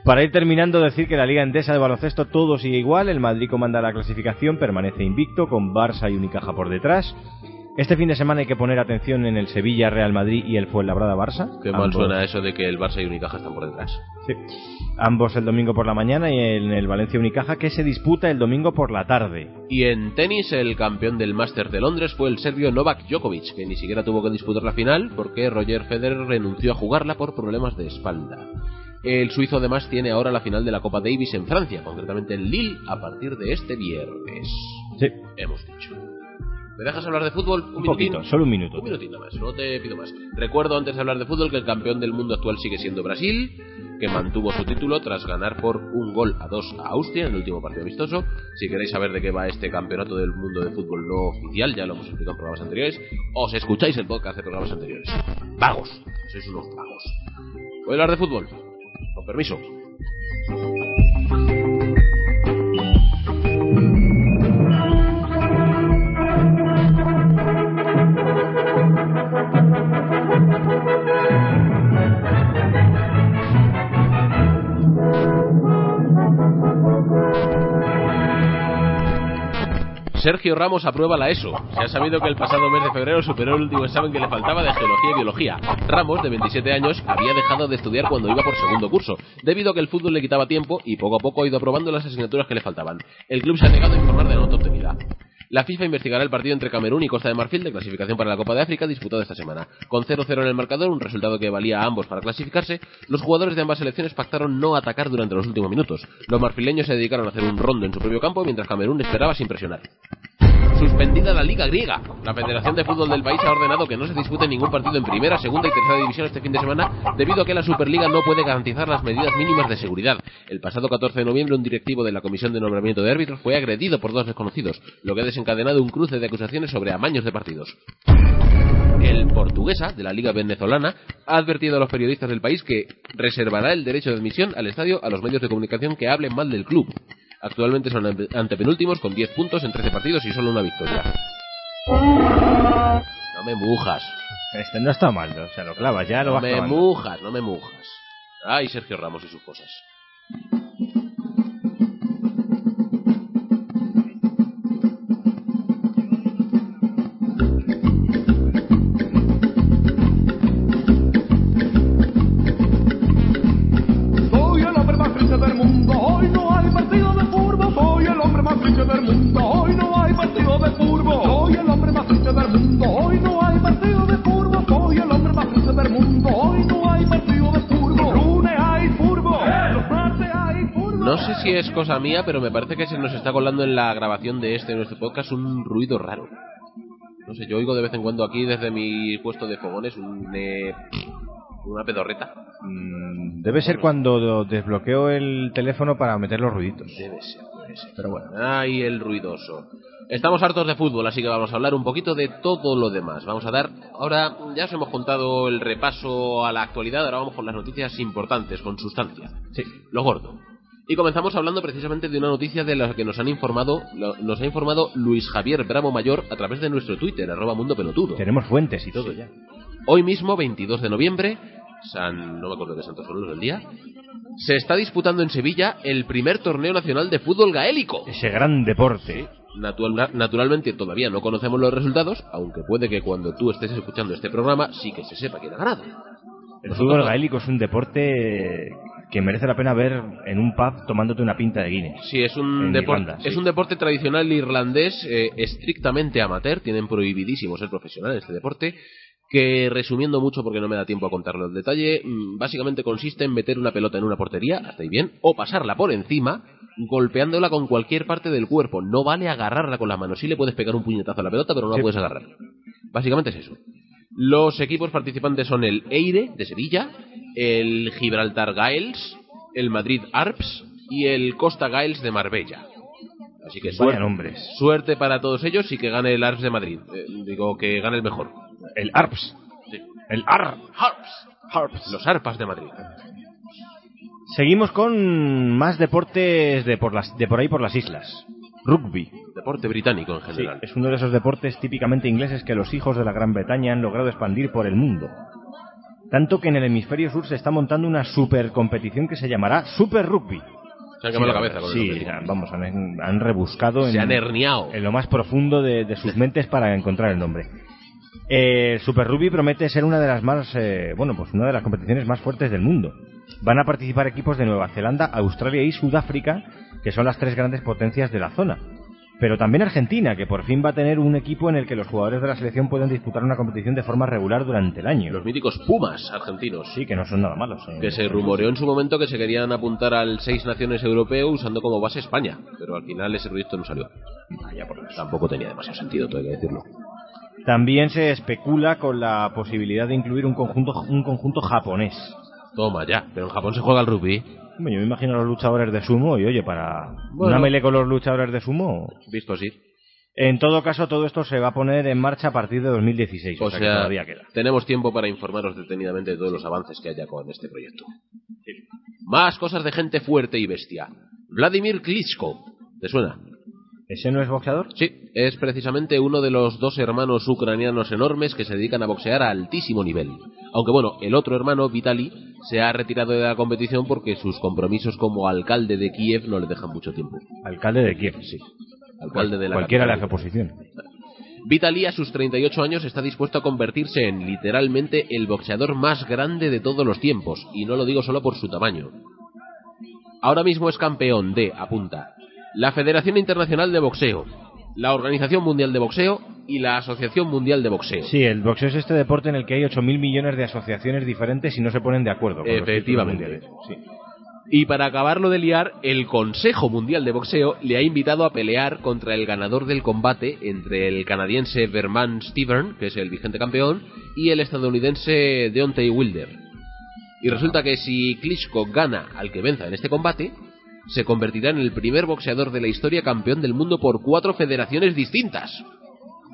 Para ir terminando, decir que la Liga Endesa de Baloncesto todo sigue igual. El Madrid comanda la clasificación, permanece invicto, con Barça y Unicaja por detrás. Este fin de semana hay que poner atención en el Sevilla, Real Madrid y el Fuenlabrada-Barça. Qué mal Ambos- suena eso de que el Barça y Unicaja están por detrás. Sí. Ambos el domingo por la mañana y en el Valencia Unicaja que se disputa el domingo por la tarde. Y en tenis, el campeón del Máster de Londres fue el serbio Novak Djokovic, que ni siquiera tuvo que disputar la final porque Roger Federer renunció a jugarla por problemas de espalda. El suizo además tiene ahora la final de la Copa Davis en Francia, concretamente en Lille, a partir de este viernes. Sí. Hemos dicho. ¿Me dejas hablar de fútbol? Un, poquito, solo un minuto. Un nada más, no te pido más. Recuerdo antes de hablar de fútbol que el campeón del mundo actual sigue siendo Brasil, que mantuvo su título tras ganar por un gol a dos a Austria en el último partido amistoso. Si queréis saber de qué va este campeonato del mundo de fútbol no oficial, ya lo hemos explicado en programas anteriores, os escucháis el podcast de programas anteriores. Vagos, sois unos vagos. Voy a hablar de fútbol, con permiso. Sergio Ramos aprueba la ESO. Se ha sabido que el pasado mes de febrero superó el último examen que le faltaba de Geología y Biología. Ramos, de 27 años, había dejado de estudiar cuando iba por segundo curso, debido a que el fútbol le quitaba tiempo y poco a poco ha ido aprobando las asignaturas que le faltaban. El club se ha negado a informar de la nota obtenida. La FIFA investigará el partido entre Camerún y Costa de Marfil de clasificación para la Copa de África disputado esta semana. Con 0-0 en el marcador, un resultado que valía a ambos para clasificarse, los jugadores de ambas selecciones pactaron no atacar durante los últimos minutos. Los marfileños se dedicaron a hacer un rondo en su propio campo mientras Camerún esperaba sin presionar. Suspendida la Liga Griega. La Federación de Fútbol del país ha ordenado que no se dispute ningún partido en primera, segunda y tercera división este fin de semana debido a que la Superliga no puede garantizar las medidas mínimas de seguridad. El pasado 14 de noviembre un directivo de la Comisión de Nombramiento de Árbitros fue agredido por dos desconocidos, lo que ha desencadenado un cruce de acusaciones sobre amaños de partidos. El portuguesa de la Liga Venezolana ha advertido a los periodistas del país que reservará el derecho de admisión al estadio a los medios de comunicación que hablen mal del club. Actualmente son ante- antepenúltimos con 10 puntos en 13 partidos y solo una victoria. No me mujas, Este no está mal, o sea, lo clavas, ya lo no vas me clavando. mujas, no me mujas. Ay, Sergio Ramos y sus cosas. Si es cosa mía, pero me parece que se nos está colando en la grabación de este nuestro podcast un ruido raro. No sé, yo oigo de vez en cuando aquí desde mi puesto de fogones un, eh, una pedorreta. Mm, Debe ser cuando desbloqueo el teléfono para meter los ruiditos. Debe ser, debe ser. Pero bueno, ay, el ruidoso. Estamos hartos de fútbol, así que vamos a hablar un poquito de todo lo demás. Vamos a dar, ahora ya os hemos contado el repaso a la actualidad, ahora vamos con las noticias importantes, con sustancia. Sí. Lo gordo. Y comenzamos hablando precisamente de una noticia de la que nos han informado, nos ha informado Luis Javier Bravo Mayor a través de nuestro Twitter, arroba mundo pelotudo. Tenemos fuentes y todo ya. Hoy mismo, 22 de noviembre, San, no me acuerdo qué santos son los del día, se está disputando en Sevilla el primer torneo nacional de fútbol gaélico. Ese gran deporte. Natural- naturalmente todavía no conocemos los resultados, aunque puede que cuando tú estés escuchando este programa sí que se sepa quién ha ganado. El fútbol gaélico es un deporte que merece la pena ver en un pub tomándote una pinta de Guinness. Sí, es un, deporte, Irlanda, es sí. un deporte tradicional irlandés eh, estrictamente amateur, tienen prohibidísimo ser profesional en este deporte, que resumiendo mucho porque no me da tiempo a contarlo en detalle, mm, básicamente consiste en meter una pelota en una portería, hasta ahí bien, o pasarla por encima, golpeándola con cualquier parte del cuerpo. No vale agarrarla con las manos, sí le puedes pegar un puñetazo a la pelota, pero no la puedes agarrar. Básicamente es eso. Los equipos participantes son el Eire de Sevilla, el Gibraltar Gaels, el Madrid Arps y el Costa Gaels de Marbella. Así que suerte, nombres. suerte para todos ellos y que gane el Arps de Madrid. Eh, digo, que gane el mejor. El ARPS. Sí. El AR. Arps. Los Arpas de Madrid. Seguimos con más deportes de por, las, de por ahí por las islas. Rugby. Deporte británico en Sí, general. es uno de esos deportes típicamente ingleses que los hijos de la Gran Bretaña han logrado expandir por el mundo. Tanto que en el hemisferio sur se está montando una super competición que se llamará Super Rugby. Se han quemado la cabeza con Sí, vamos, han, han rebuscado Se en, han herniado. en lo más profundo de, de sus mentes para encontrar el nombre. Eh, Super Rugby promete ser una de las más, eh, bueno, pues una de las competiciones más fuertes del mundo. Van a participar equipos de Nueva Zelanda, Australia y Sudáfrica, que son las tres grandes potencias de la zona. Pero también Argentina, que por fin va a tener un equipo en el que los jugadores de la selección pueden disputar una competición de forma regular durante el año. Los míticos Pumas argentinos. Sí, que no son nada malos. ¿eh? Que se rumoreó en su momento que se querían apuntar al Seis Naciones Europeo usando como base España, pero al final ese proyecto no salió. Vaya por. Tampoco tenía demasiado sentido, hay que decirlo. También se especula con la posibilidad de incluir un conjunto, un conjunto japonés. Toma ya, pero en Japón se juega al rugby. Hombre, Yo me imagino a los luchadores de sumo y oye, para Bueno. una melee con los luchadores de sumo. Visto así. En todo caso, todo esto se va a poner en marcha a partir de 2016, o, O sea, que sea, todavía queda. tenemos tiempo para informaros detenidamente de todos los avances que haya con este proyecto. Más cosas de gente fuerte y bestia. Vladimir Klitschko. ¿Te suena? ¿Ese no es boxeador? Sí, es precisamente uno de los dos hermanos ucranianos enormes que se dedican a boxear a altísimo nivel. Aunque bueno, el otro hermano, Vitali, se ha retirado de la competición porque sus compromisos como alcalde de Kiev no le dejan mucho tiempo. Alcalde de Kiev, sí. Alcalde de la Cualquiera le hace capital. oposición. Vitali a sus 38 años está dispuesto a convertirse en literalmente el boxeador más grande de todos los tiempos, y no lo digo solo por su tamaño. Ahora mismo es campeón de, apunta, la Federación Internacional de Boxeo, la Organización Mundial de Boxeo y la Asociación Mundial de Boxeo. Sí, el boxeo es este deporte en el que hay 8.000 millones de asociaciones diferentes y no se ponen de acuerdo. con los Efectivamente. Sí. Y para acabarlo de liar, el Consejo Mundial de Boxeo le ha invitado a pelear contra el ganador del combate entre el canadiense Verman Stevern, que es el vigente campeón, y el estadounidense Deontay Wilder. Y resulta que si Klitschko gana al que venza en este combate, se convertirá en el primer boxeador de la historia campeón del mundo por cuatro federaciones distintas.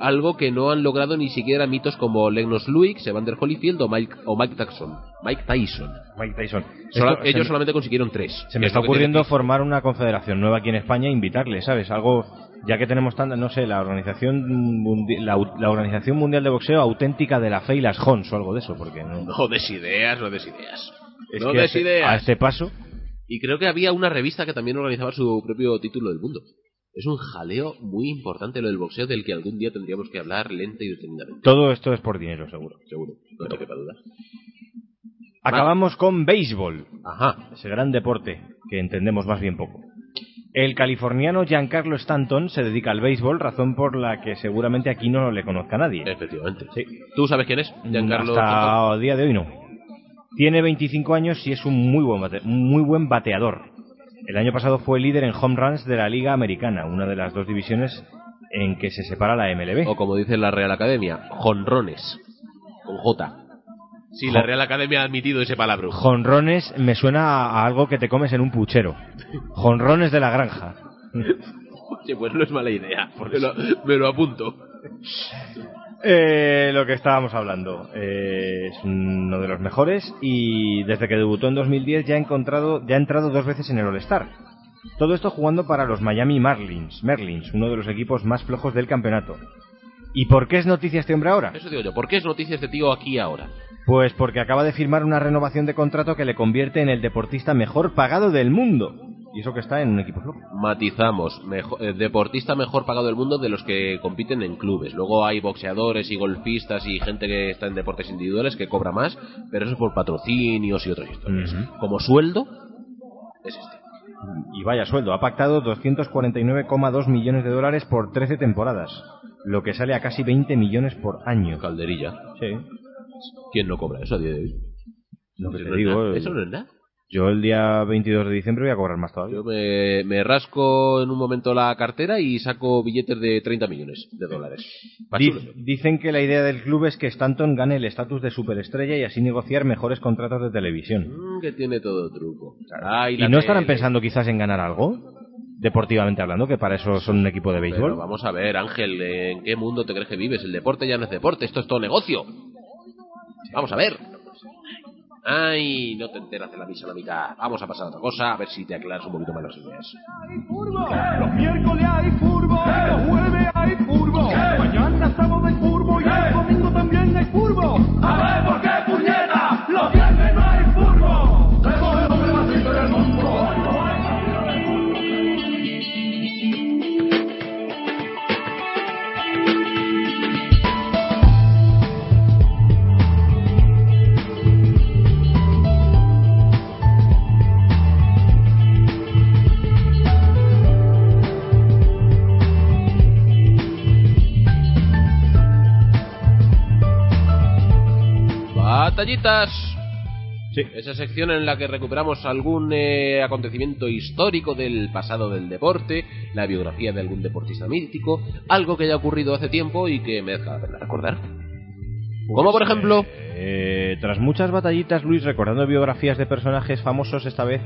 Algo que no han logrado ni siquiera mitos como Lennox Lewis, Evander Holyfield o Mike, o Mike Tyson. Mike Tyson. Mike Tyson. Sola- Esto- se ellos me- solamente consiguieron tres. Se me es está ocurriendo formar una confederación nueva aquí en España e invitarle, ¿sabes? Algo, ya que tenemos tanta, no sé, la organización, mundi- la, la organización mundial de boxeo auténtica de la fe y las Hons o algo de eso, porque no. No des ideas, no des ideas. es no des este- ideas. a este paso, Y creo que había una revista que también organizaba su propio título del mundo. Es un jaleo muy importante lo del boxeo del que algún día tendríamos que hablar lenta y detenidamente. todo esto es por dinero, seguro. Seguro, no te quepa duda. Acabamos con béisbol, Ajá. ese gran deporte que entendemos más bien poco. El californiano Giancarlo Stanton se dedica al béisbol, razón por la que seguramente aquí no le conozca nadie. Efectivamente. Sí. ¿Tú sabes quién es? Giancarlo Stanton? Hasta el día de hoy no. Tiene 25 años y es un muy buen, bate- muy buen bateador. El año pasado fue líder en home runs de la Liga Americana, una de las dos divisiones en que se separa la MLB. O como dice la Real Academia, jonrones. Con J. Sí, la Real Academia ha admitido ese palabra. Jonrones me suena a algo que te comes en un puchero. Jonrones de la granja. [LAUGHS] Oye, pues no es mala idea. Me lo, me lo apunto. Eh, lo que estábamos hablando eh, es uno de los mejores y desde que debutó en 2010 ya ha encontrado ya ha entrado dos veces en el All-Star. Todo esto jugando para los Miami Marlins, Merlins, uno de los equipos más flojos del campeonato. ¿Y por qué es noticia este hombre ahora? Eso digo yo. ¿Por qué es noticia este tío aquí ahora? Pues porque acaba de firmar una renovación de contrato que le convierte en el deportista mejor pagado del mundo. Y eso que está en un equipo flojo. Matizamos, eh, deportista mejor pagado del mundo de los que compiten en clubes. Luego hay boxeadores y golfistas y gente que está en deportes individuales que cobra más, pero eso es por patrocinios y otras historias. Como sueldo, es este. Y vaya sueldo, ha pactado 249,2 millones de dólares por 13 temporadas, lo que sale a casi 20 millones por año. Calderilla. Sí, ¿Quién no cobra eso a día de hoy? lo que te es digo. eh, Eso no es nada. Yo el día 22 de diciembre voy a cobrar más todavía. Yo me, me rasco en un momento la cartera y saco billetes de 30 millones de dólares. Di- dicen que la idea del club es que Stanton gane el estatus de superestrella y así negociar mejores contratos de televisión. Mm, que tiene todo truco. Ay, ¿Y no estarán pensando quizás en ganar algo? Deportivamente hablando, que para eso son un equipo de Pero béisbol. vamos a ver, Ángel, ¿en qué mundo te crees que vives? El deporte ya no es deporte, esto es todo negocio. Vamos a ver. Ay, no te enteras de la misa a la mitad. Vamos a pasar a otra cosa, a ver si te aclaras un poquito más las ideas. Los miércoles hay furbo, los jueves hay furbo, mañana sábado hay furbo y el domingo también hay furbo. Batallitas. Sí. Esa sección en la que recuperamos algún eh, acontecimiento histórico del pasado del deporte, la biografía de algún deportista mítico, algo que haya ocurrido hace tiempo y que merezca la pena recordar. Como por ejemplo, Eh, tras muchas batallitas, Luis, recordando biografías de personajes famosos, esta vez,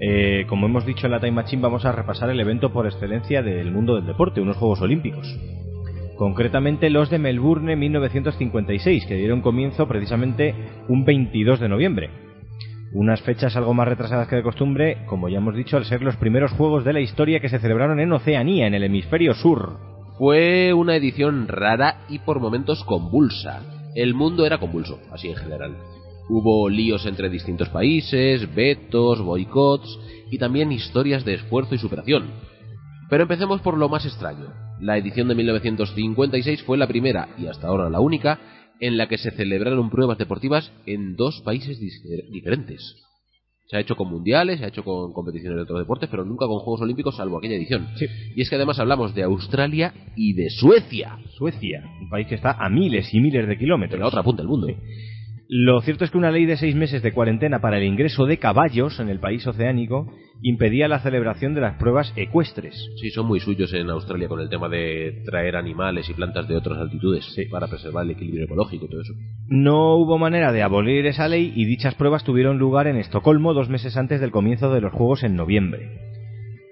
eh, como hemos dicho en la Time Machine, vamos a repasar el evento por excelencia del mundo del deporte, unos Juegos Olímpicos. Concretamente los de Melbourne 1956, que dieron comienzo precisamente un 22 de noviembre. Unas fechas algo más retrasadas que de costumbre, como ya hemos dicho, al ser los primeros Juegos de la historia que se celebraron en Oceanía, en el hemisferio sur. fue una edición rara y por momentos convulsa. El mundo era convulso, así en general. Hubo líos entre distintos países, vetos, boicots y también historias de esfuerzo y superación. Pero empecemos por lo más extraño. La edición de 1956 fue la primera, y hasta ahora la única, en la que se celebraron pruebas deportivas en dos países dis- diferentes. Se ha hecho con mundiales, se ha hecho con competiciones de otros deportes, pero nunca con Juegos Olímpicos, salvo aquella edición. Sí. Y es que además hablamos de Australia y de Suecia, Suecia, un país que está a miles y miles de kilómetros. de la otra punta del mundo. Sí. Lo cierto es que una ley de seis meses de cuarentena para el ingreso de caballos en el país oceánico impedía la celebración de las pruebas ecuestres. Sí, son muy suyos en Australia con el tema de traer animales y plantas de otras altitudes para preservar el equilibrio ecológico y todo eso. No hubo manera de abolir esa ley y dichas pruebas tuvieron lugar en Estocolmo dos meses antes del comienzo de los Juegos en noviembre.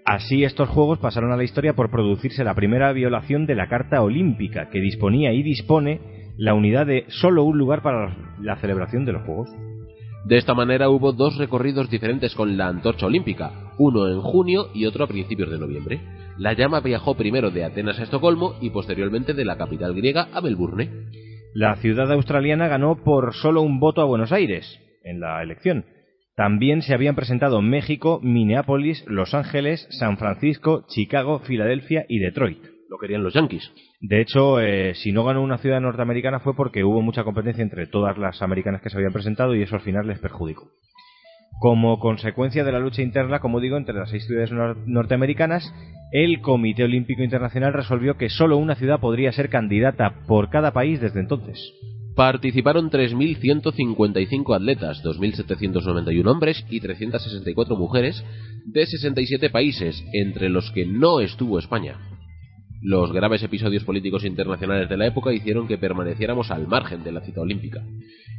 Así estos Juegos pasaron a la historia por producirse la primera violación de la Carta Olímpica, que disponía y dispone la unidad de solo un lugar para la celebración de los Juegos. De esta manera hubo dos recorridos diferentes con la antorcha olímpica, uno en junio y otro a principios de noviembre. La llama viajó primero de Atenas a Estocolmo y posteriormente de la capital griega a Melbourne. La ciudad australiana ganó por solo un voto a Buenos Aires en la elección. También se habían presentado México, Minneapolis, Los Ángeles, San Francisco, Chicago, Filadelfia y Detroit. Lo querían los yankees. De hecho, eh, si no ganó una ciudad norteamericana fue porque hubo mucha competencia entre todas las americanas que se habían presentado y eso al final les perjudicó. Como consecuencia de la lucha interna, como digo, entre las seis ciudades nor- norteamericanas, el Comité Olímpico Internacional resolvió que solo una ciudad podría ser candidata por cada país desde entonces. Participaron 3.155 atletas, 2.791 hombres y 364 mujeres de 67 países, entre los que no estuvo España. Los graves episodios políticos internacionales de la época hicieron que permaneciéramos al margen de la cita olímpica.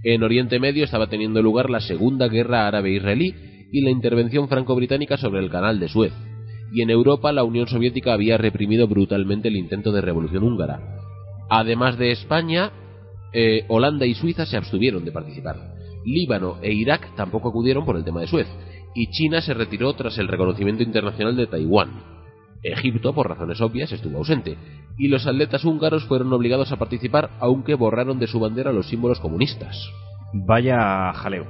En Oriente Medio estaba teniendo lugar la Segunda Guerra Árabe-Israelí y la intervención franco-británica sobre el Canal de Suez. Y en Europa la Unión Soviética había reprimido brutalmente el intento de revolución húngara. Además de España, eh, Holanda y Suiza se abstuvieron de participar. Líbano e Irak tampoco acudieron por el tema de Suez. Y China se retiró tras el reconocimiento internacional de Taiwán. Egipto, por razones obvias, estuvo ausente, y los atletas húngaros fueron obligados a participar, aunque borraron de su bandera los símbolos comunistas. Vaya jaleo.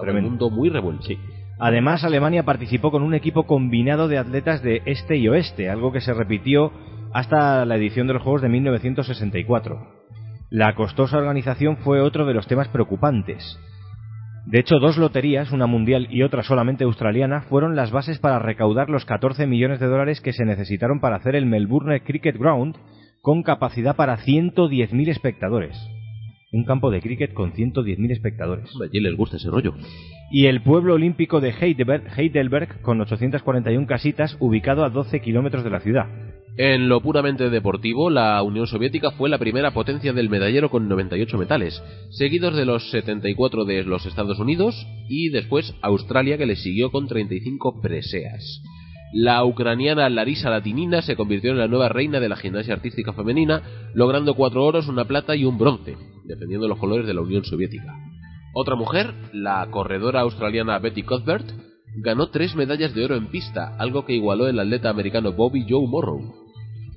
Tremendo. mundo muy revuelto. Sí. Además, Alemania participó con un equipo combinado de atletas de este y oeste, algo que se repitió hasta la edición de los Juegos de 1964. La costosa organización fue otro de los temas preocupantes. De hecho, dos loterías, una mundial y otra solamente australiana, fueron las bases para recaudar los 14 millones de dólares que se necesitaron para hacer el Melbourne Cricket Ground con capacidad para 110.000 espectadores. Un campo de cricket con 110.000 espectadores Hombre, allí les gusta ese rollo. y el pueblo olímpico de Heidelberg, Heidelberg con 841 casitas ubicado a 12 kilómetros de la ciudad. En lo puramente deportivo, la Unión Soviética fue la primera potencia del medallero con 98 metales, seguidos de los 74 de los Estados Unidos y después Australia que le siguió con 35 preseas. La ucraniana Larisa Latinina se convirtió en la nueva reina de la gimnasia artística femenina, logrando cuatro oros, una plata y un bronce, defendiendo los colores de la Unión Soviética. Otra mujer, la corredora australiana Betty Cuthbert, ganó tres medallas de oro en pista, algo que igualó el atleta americano Bobby Joe Morrow.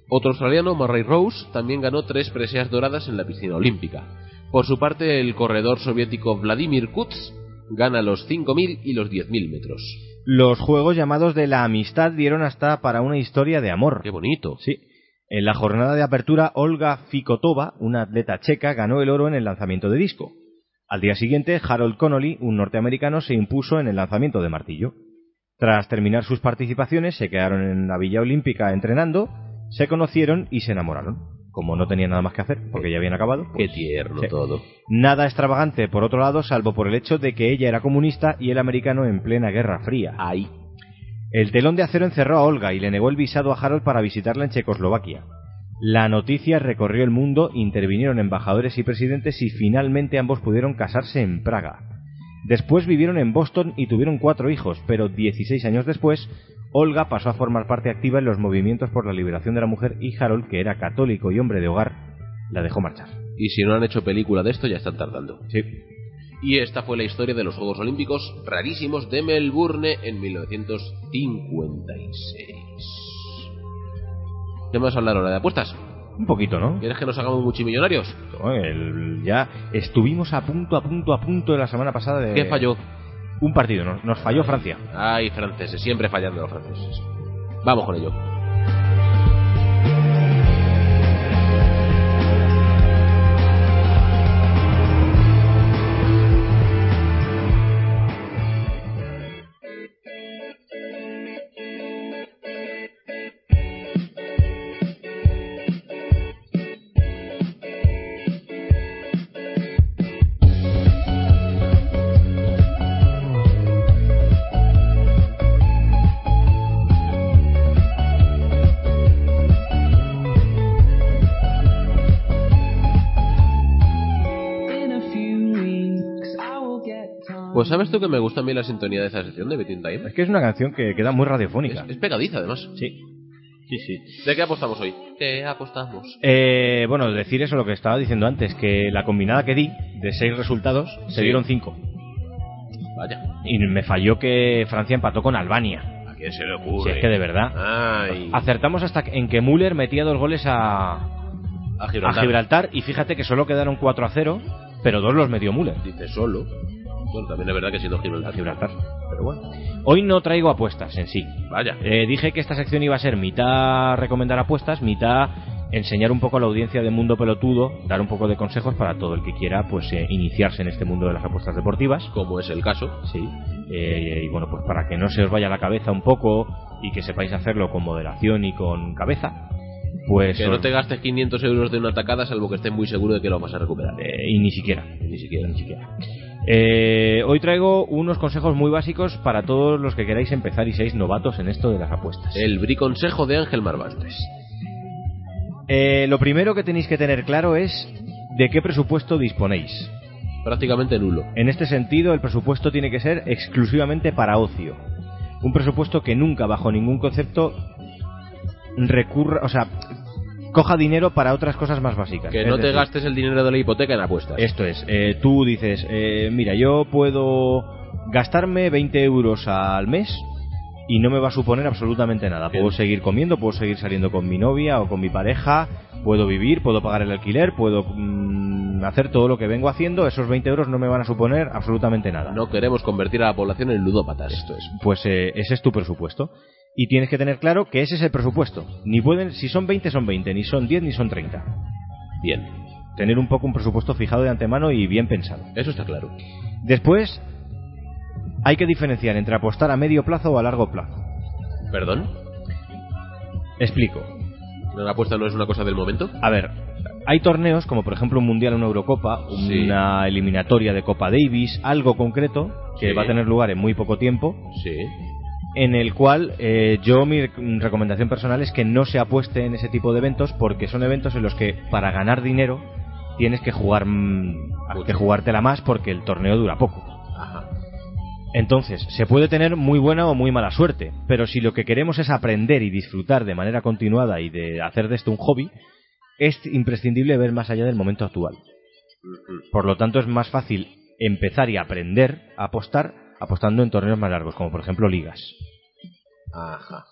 Otro australiano, Murray Rose, también ganó tres preseas doradas en la piscina olímpica. Por su parte, el corredor soviético Vladimir Kutz gana los 5.000 y los 10.000 metros. Los juegos llamados de la amistad dieron hasta para una historia de amor. ¡Qué bonito! Sí. En la jornada de apertura, Olga Fikotova, una atleta checa, ganó el oro en el lanzamiento de disco. Al día siguiente, Harold Connolly, un norteamericano, se impuso en el lanzamiento de martillo. Tras terminar sus participaciones, se quedaron en la Villa Olímpica entrenando, se conocieron y se enamoraron. como no tenía nada más que hacer, porque ya habían acabado. Qué pues, tierno sí. todo. Nada extravagante, por otro lado, salvo por el hecho de que ella era comunista y el americano en plena Guerra Fría. Ahí. El telón de acero encerró a Olga y le negó el visado a Harold para visitarla en Checoslovaquia. La noticia recorrió el mundo, intervinieron embajadores y presidentes y finalmente ambos pudieron casarse en Praga. Después vivieron en Boston y tuvieron cuatro hijos, pero 16 años después, Olga pasó a formar parte activa en los movimientos por la liberación de la mujer y Harold, que era católico y hombre de hogar, la dejó marchar. Y si no han hecho película de esto, ya están tardando. Sí. Y esta fue la historia de los Juegos Olímpicos rarísimos de Melbourne en 1956. ¿Qué a hablar ahora de apuestas? Un poquito, ¿no? ¿Quieres que nos hagamos multimillonarios? No, el- ya estuvimos a punto, a punto, a punto de la semana pasada de... ¿Qué falló? Un partido, nos, nos falló Francia. Ay, franceses, siempre fallando los franceses. Vamos con ello. Pues sabes tú que me gusta a mí la sintonía de esa sección de Between Time. Es que es una canción que queda muy Es, radiofónica. es pegadiza, además. Sí. Sí, sí. ¿De qué apostamos hoy? ¿Qué apostamos? Eh, bueno, decir eso lo que estaba diciendo antes, que la combinada que di de seis resultados se Sí. dieron cinco. Vaya. Y me falló que Francia empató con Albania. ¿A quién se le Si ocurre? es que de verdad. Ay. Acertamos hasta en que Müller metía dos goles a, A a Gibraltar. Gibraltar y fíjate que solo quedaron 4 a 0, pero dos los metió Müller. Dice solo. Bueno, también es verdad que siendo Gibraltar. Gibraltar. Pero bueno. Hoy no traigo apuestas en sí. Vaya. Eh, dije que esta sección iba a ser mitad recomendar apuestas, mitad enseñar un poco a la audiencia de Mundo Pelotudo, dar un poco de consejos para todo el que quiera pues eh, iniciarse en este mundo de las apuestas deportivas. Como es el caso. Sí. Eh, y bueno, pues para que no se os vaya la cabeza un poco y que sepáis hacerlo con moderación y con cabeza, pues... Que no te gastes 500 euros de una tacada salvo que estés muy seguro de que lo vas a recuperar. eh, y ni siquiera. Ni siquiera. Ni siquiera. Eh, hoy traigo unos consejos muy básicos para todos los que queráis empezar y seáis novatos en esto de las apuestas. El briconsejo de Ángel Marvastes. Eh, lo primero que tenéis que tener claro es de qué presupuesto disponéis. Prácticamente nulo. En este sentido, el presupuesto tiene que ser exclusivamente para ocio. Un presupuesto que nunca, bajo ningún concepto, recurra, o sea, coja dinero para otras cosas más básicas. Que no te decir, gastes el dinero de la hipoteca en apuestas. Esto es, eh, tú dices, eh, mira, yo puedo gastarme 20 euros al mes y no me va a suponer absolutamente nada. Puedo seguir comiendo, puedo seguir saliendo con mi novia o con mi pareja, puedo vivir, puedo pagar el alquiler, puedo mm, hacer todo lo que vengo haciendo. Esos 20 euros no me van a suponer absolutamente nada. No queremos convertir a la población en ludópatas. Esto es. Pues eh, ese es tu presupuesto. Y tienes que tener claro que ese es el presupuesto. Ni pueden, si son 20 son 20, ni son 10 ni son 30. Bien. Tener un poco un presupuesto fijado de antemano y bien pensado. Eso está claro. Después, hay que diferenciar entre apostar a medio plazo o a largo plazo. ¿Perdón? Explico. ¿La apuesta no es una cosa del momento? A ver, hay torneos como por ejemplo un mundial, una Eurocopa, Sí. una eliminatoria de Copa Davis, algo concreto que Sí. va a tener lugar en muy poco tiempo, Sí. En el cual eh, yo mi rec- recomendación personal es que no se apueste en ese tipo de eventos porque son eventos en los que para ganar dinero tienes que jugar mm, que jugártela más porque el torneo dura poco. Ajá. Entonces, se puede tener muy buena o muy mala suerte, pero si lo que queremos es aprender y disfrutar de manera continuada y de hacer de esto un hobby, es imprescindible ver más allá del momento actual. Ujú. Por lo tanto, es más fácil empezar y aprender a apostar apostando en torneos más largos, como por ejemplo ligas. Ajá.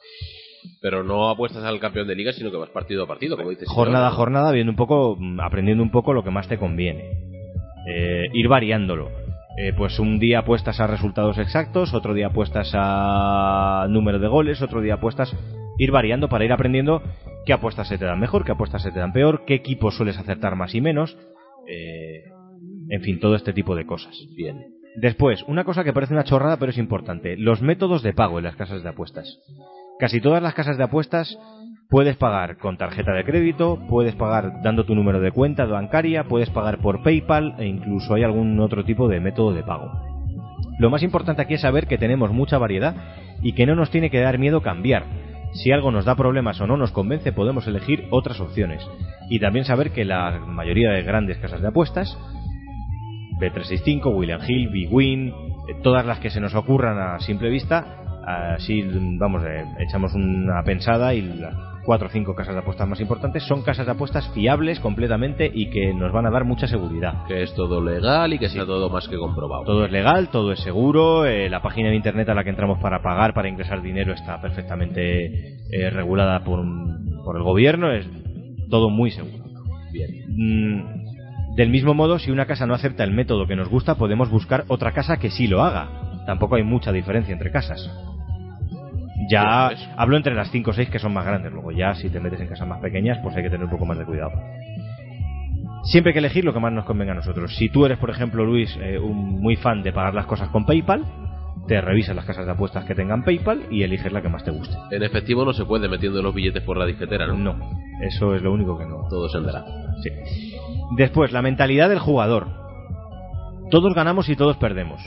Pero no apuestas al campeón de liga, sino que vas partido a partido, como dices. Jornada a jornada, viendo un poco, mm, aprendiendo un poco lo que más te conviene. Eh, ir variándolo. Eh, pues un día apuestas a resultados exactos, otro día apuestas a número de goles, otro día apuestas. Ir variando para ir aprendiendo qué apuestas se te dan mejor, qué apuestas se te dan peor, qué equipos sueles acertar más y menos. eh, en fin, todo este tipo de cosas. Bien. Después, una cosa que parece una chorrada pero es importante, los métodos de pago en las casas de apuestas. Casi todas las casas de apuestas Puedes pagar con tarjeta de crédito, puedes pagar dando tu número de cuenta bancaria, puedes pagar por PayPal e incluso hay algún otro tipo de método de pago. Lo más importante aquí es saber que tenemos mucha variedad y que no nos tiene que dar miedo cambiar. Si algo nos da problemas o no nos convence, podemos elegir otras opciones. Y también saber que la mayoría de grandes casas de apuestas, B365, William Hill, Big Win, eh, todas las que se nos ocurran a simple vista, así vamos, eh, echamos una pensada y las cuatro o cinco casas de apuestas más importantes son casas de apuestas fiables completamente y que nos van a dar mucha seguridad. Que es todo legal y que sea todo más que comprobado. Todo es legal, todo es seguro, eh, la página de internet a la que entramos para pagar, para ingresar dinero está perfectamente eh, regulada por, un- por el gobierno, es todo muy seguro. Bien. Mm, del mismo modo, si una casa no acepta el método que nos gusta, podemos buscar otra casa que sí lo haga. Tampoco hay mucha diferencia entre casas. Ya hablo entre las 5 o 6 que son más grandes, luego ya si te metes en casas más pequeñas, pues hay que tener un poco más de cuidado. Siempre hay que elegir lo que más nos convenga a nosotros. Si tú eres, por ejemplo, Luis, eh, un muy fan de pagar las cosas con PayPal, te revisas las casas de apuestas que tengan PayPal y eliges la que más te guste. En efectivo no se puede metiendo los billetes por la disquetera, ¿no? No, eso es lo único que no. Todo se andará. Sí. Después, la mentalidad del jugador. Todos ganamos y todos perdemos.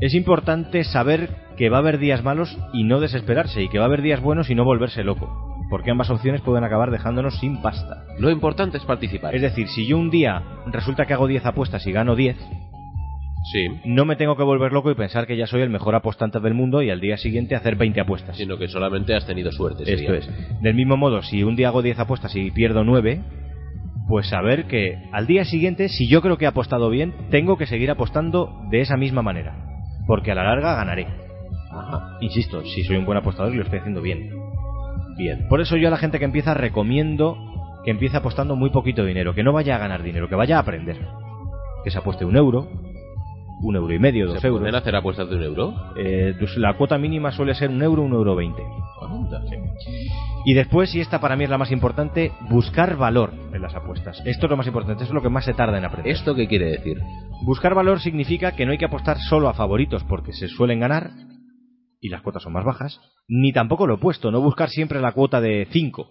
Es importante saber que va a haber días malos y no desesperarse, y que va a haber días buenos y no volverse loco, porque ambas opciones pueden acabar dejándonos sin pasta. Lo importante es participar. Es decir, si yo un día resulta que hago 10 apuestas y gano 10, Sí. no me tengo que volver loco y pensar que ya soy el mejor apostante del mundo y al día siguiente hacer 20 apuestas. Sino que solamente has tenido suerte. ese Esto día. es. Del mismo modo, si un día hago 10 apuestas y pierdo 9, pues saber que al día siguiente, si yo creo que he apostado bien, tengo que seguir apostando de esa misma manera. Porque a la larga ganaré. Ajá. Insisto, si soy un buen apostador y lo estoy haciendo bien. Bien. Por eso yo a la gente que empieza recomiendo que empiece apostando muy poquito dinero, que no vaya a ganar dinero, que vaya a aprender. Que se apueste un euro, un euro y medio, dos ¿Se euros. pueden hacer apuestas de un euro? Eh, pues la cuota mínima suele ser un euro, un euro veinte. Y después, y esta para mí es la más importante, buscar valor en las apuestas. Esto es lo más importante, eso es lo que más se tarda en aprender. ¿Esto qué quiere decir? Buscar valor significa que no hay que apostar solo a favoritos porque se suelen ganar y las cuotas son más bajas, ni tampoco lo opuesto, no buscar siempre la cuota de 5,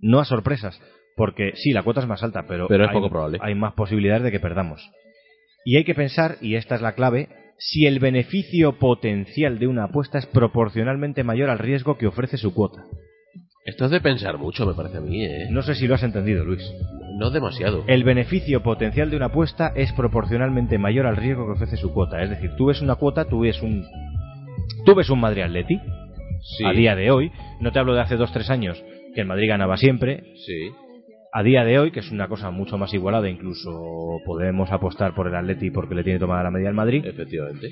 no a sorpresas, porque sí, la cuota es más alta, pero, Pero es hay, poco probable. hay más posibilidades de que perdamos. Y hay que pensar, y esta es la clave, si el beneficio potencial de una apuesta es proporcionalmente mayor al riesgo que ofrece su cuota. Esto es de pensar mucho, me parece a mí, ¿eh? No sé si lo has entendido, Luis. No demasiado. El beneficio potencial de una apuesta es proporcionalmente mayor al riesgo que ofrece su cuota. Es decir, tú ves una cuota, tú ves un. Tú ves un Madrid Atleti, Sí. a día de hoy, no te hablo de hace 2-3 años, que el Madrid ganaba siempre, Sí. A día de hoy, que es una cosa mucho más igualada, incluso podemos apostar por el Atleti porque le tiene tomada la media al Madrid, Efectivamente.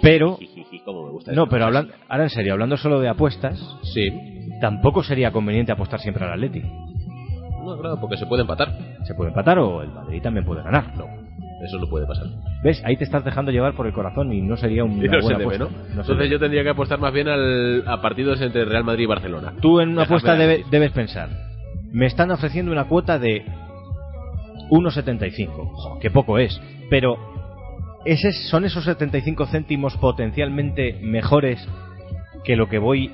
pero... ¿Cómo me gusta No, pero hablan, ahora en serio, hablando solo de apuestas, Sí. tampoco sería conveniente apostar siempre al Atleti. No, claro, porque se puede empatar. Se puede empatar o el Madrid también puede ganar. No, eso no puede pasar. ¿Ves? Ahí te estás dejando llevar por el corazón y no sería una [LAUGHS] Y no buena debe, apuesta. ¿no? No Entonces debe. yo tendría que apostar más bien al, a partidos entre Real Madrid y Barcelona. Tú en una Déjame apuesta debe- debes pensar, me están ofreciendo una cuota de 1,75. Jo, Qué poco es. Pero, ¿ese, ¿son esos 75 céntimos potencialmente mejores que lo que voy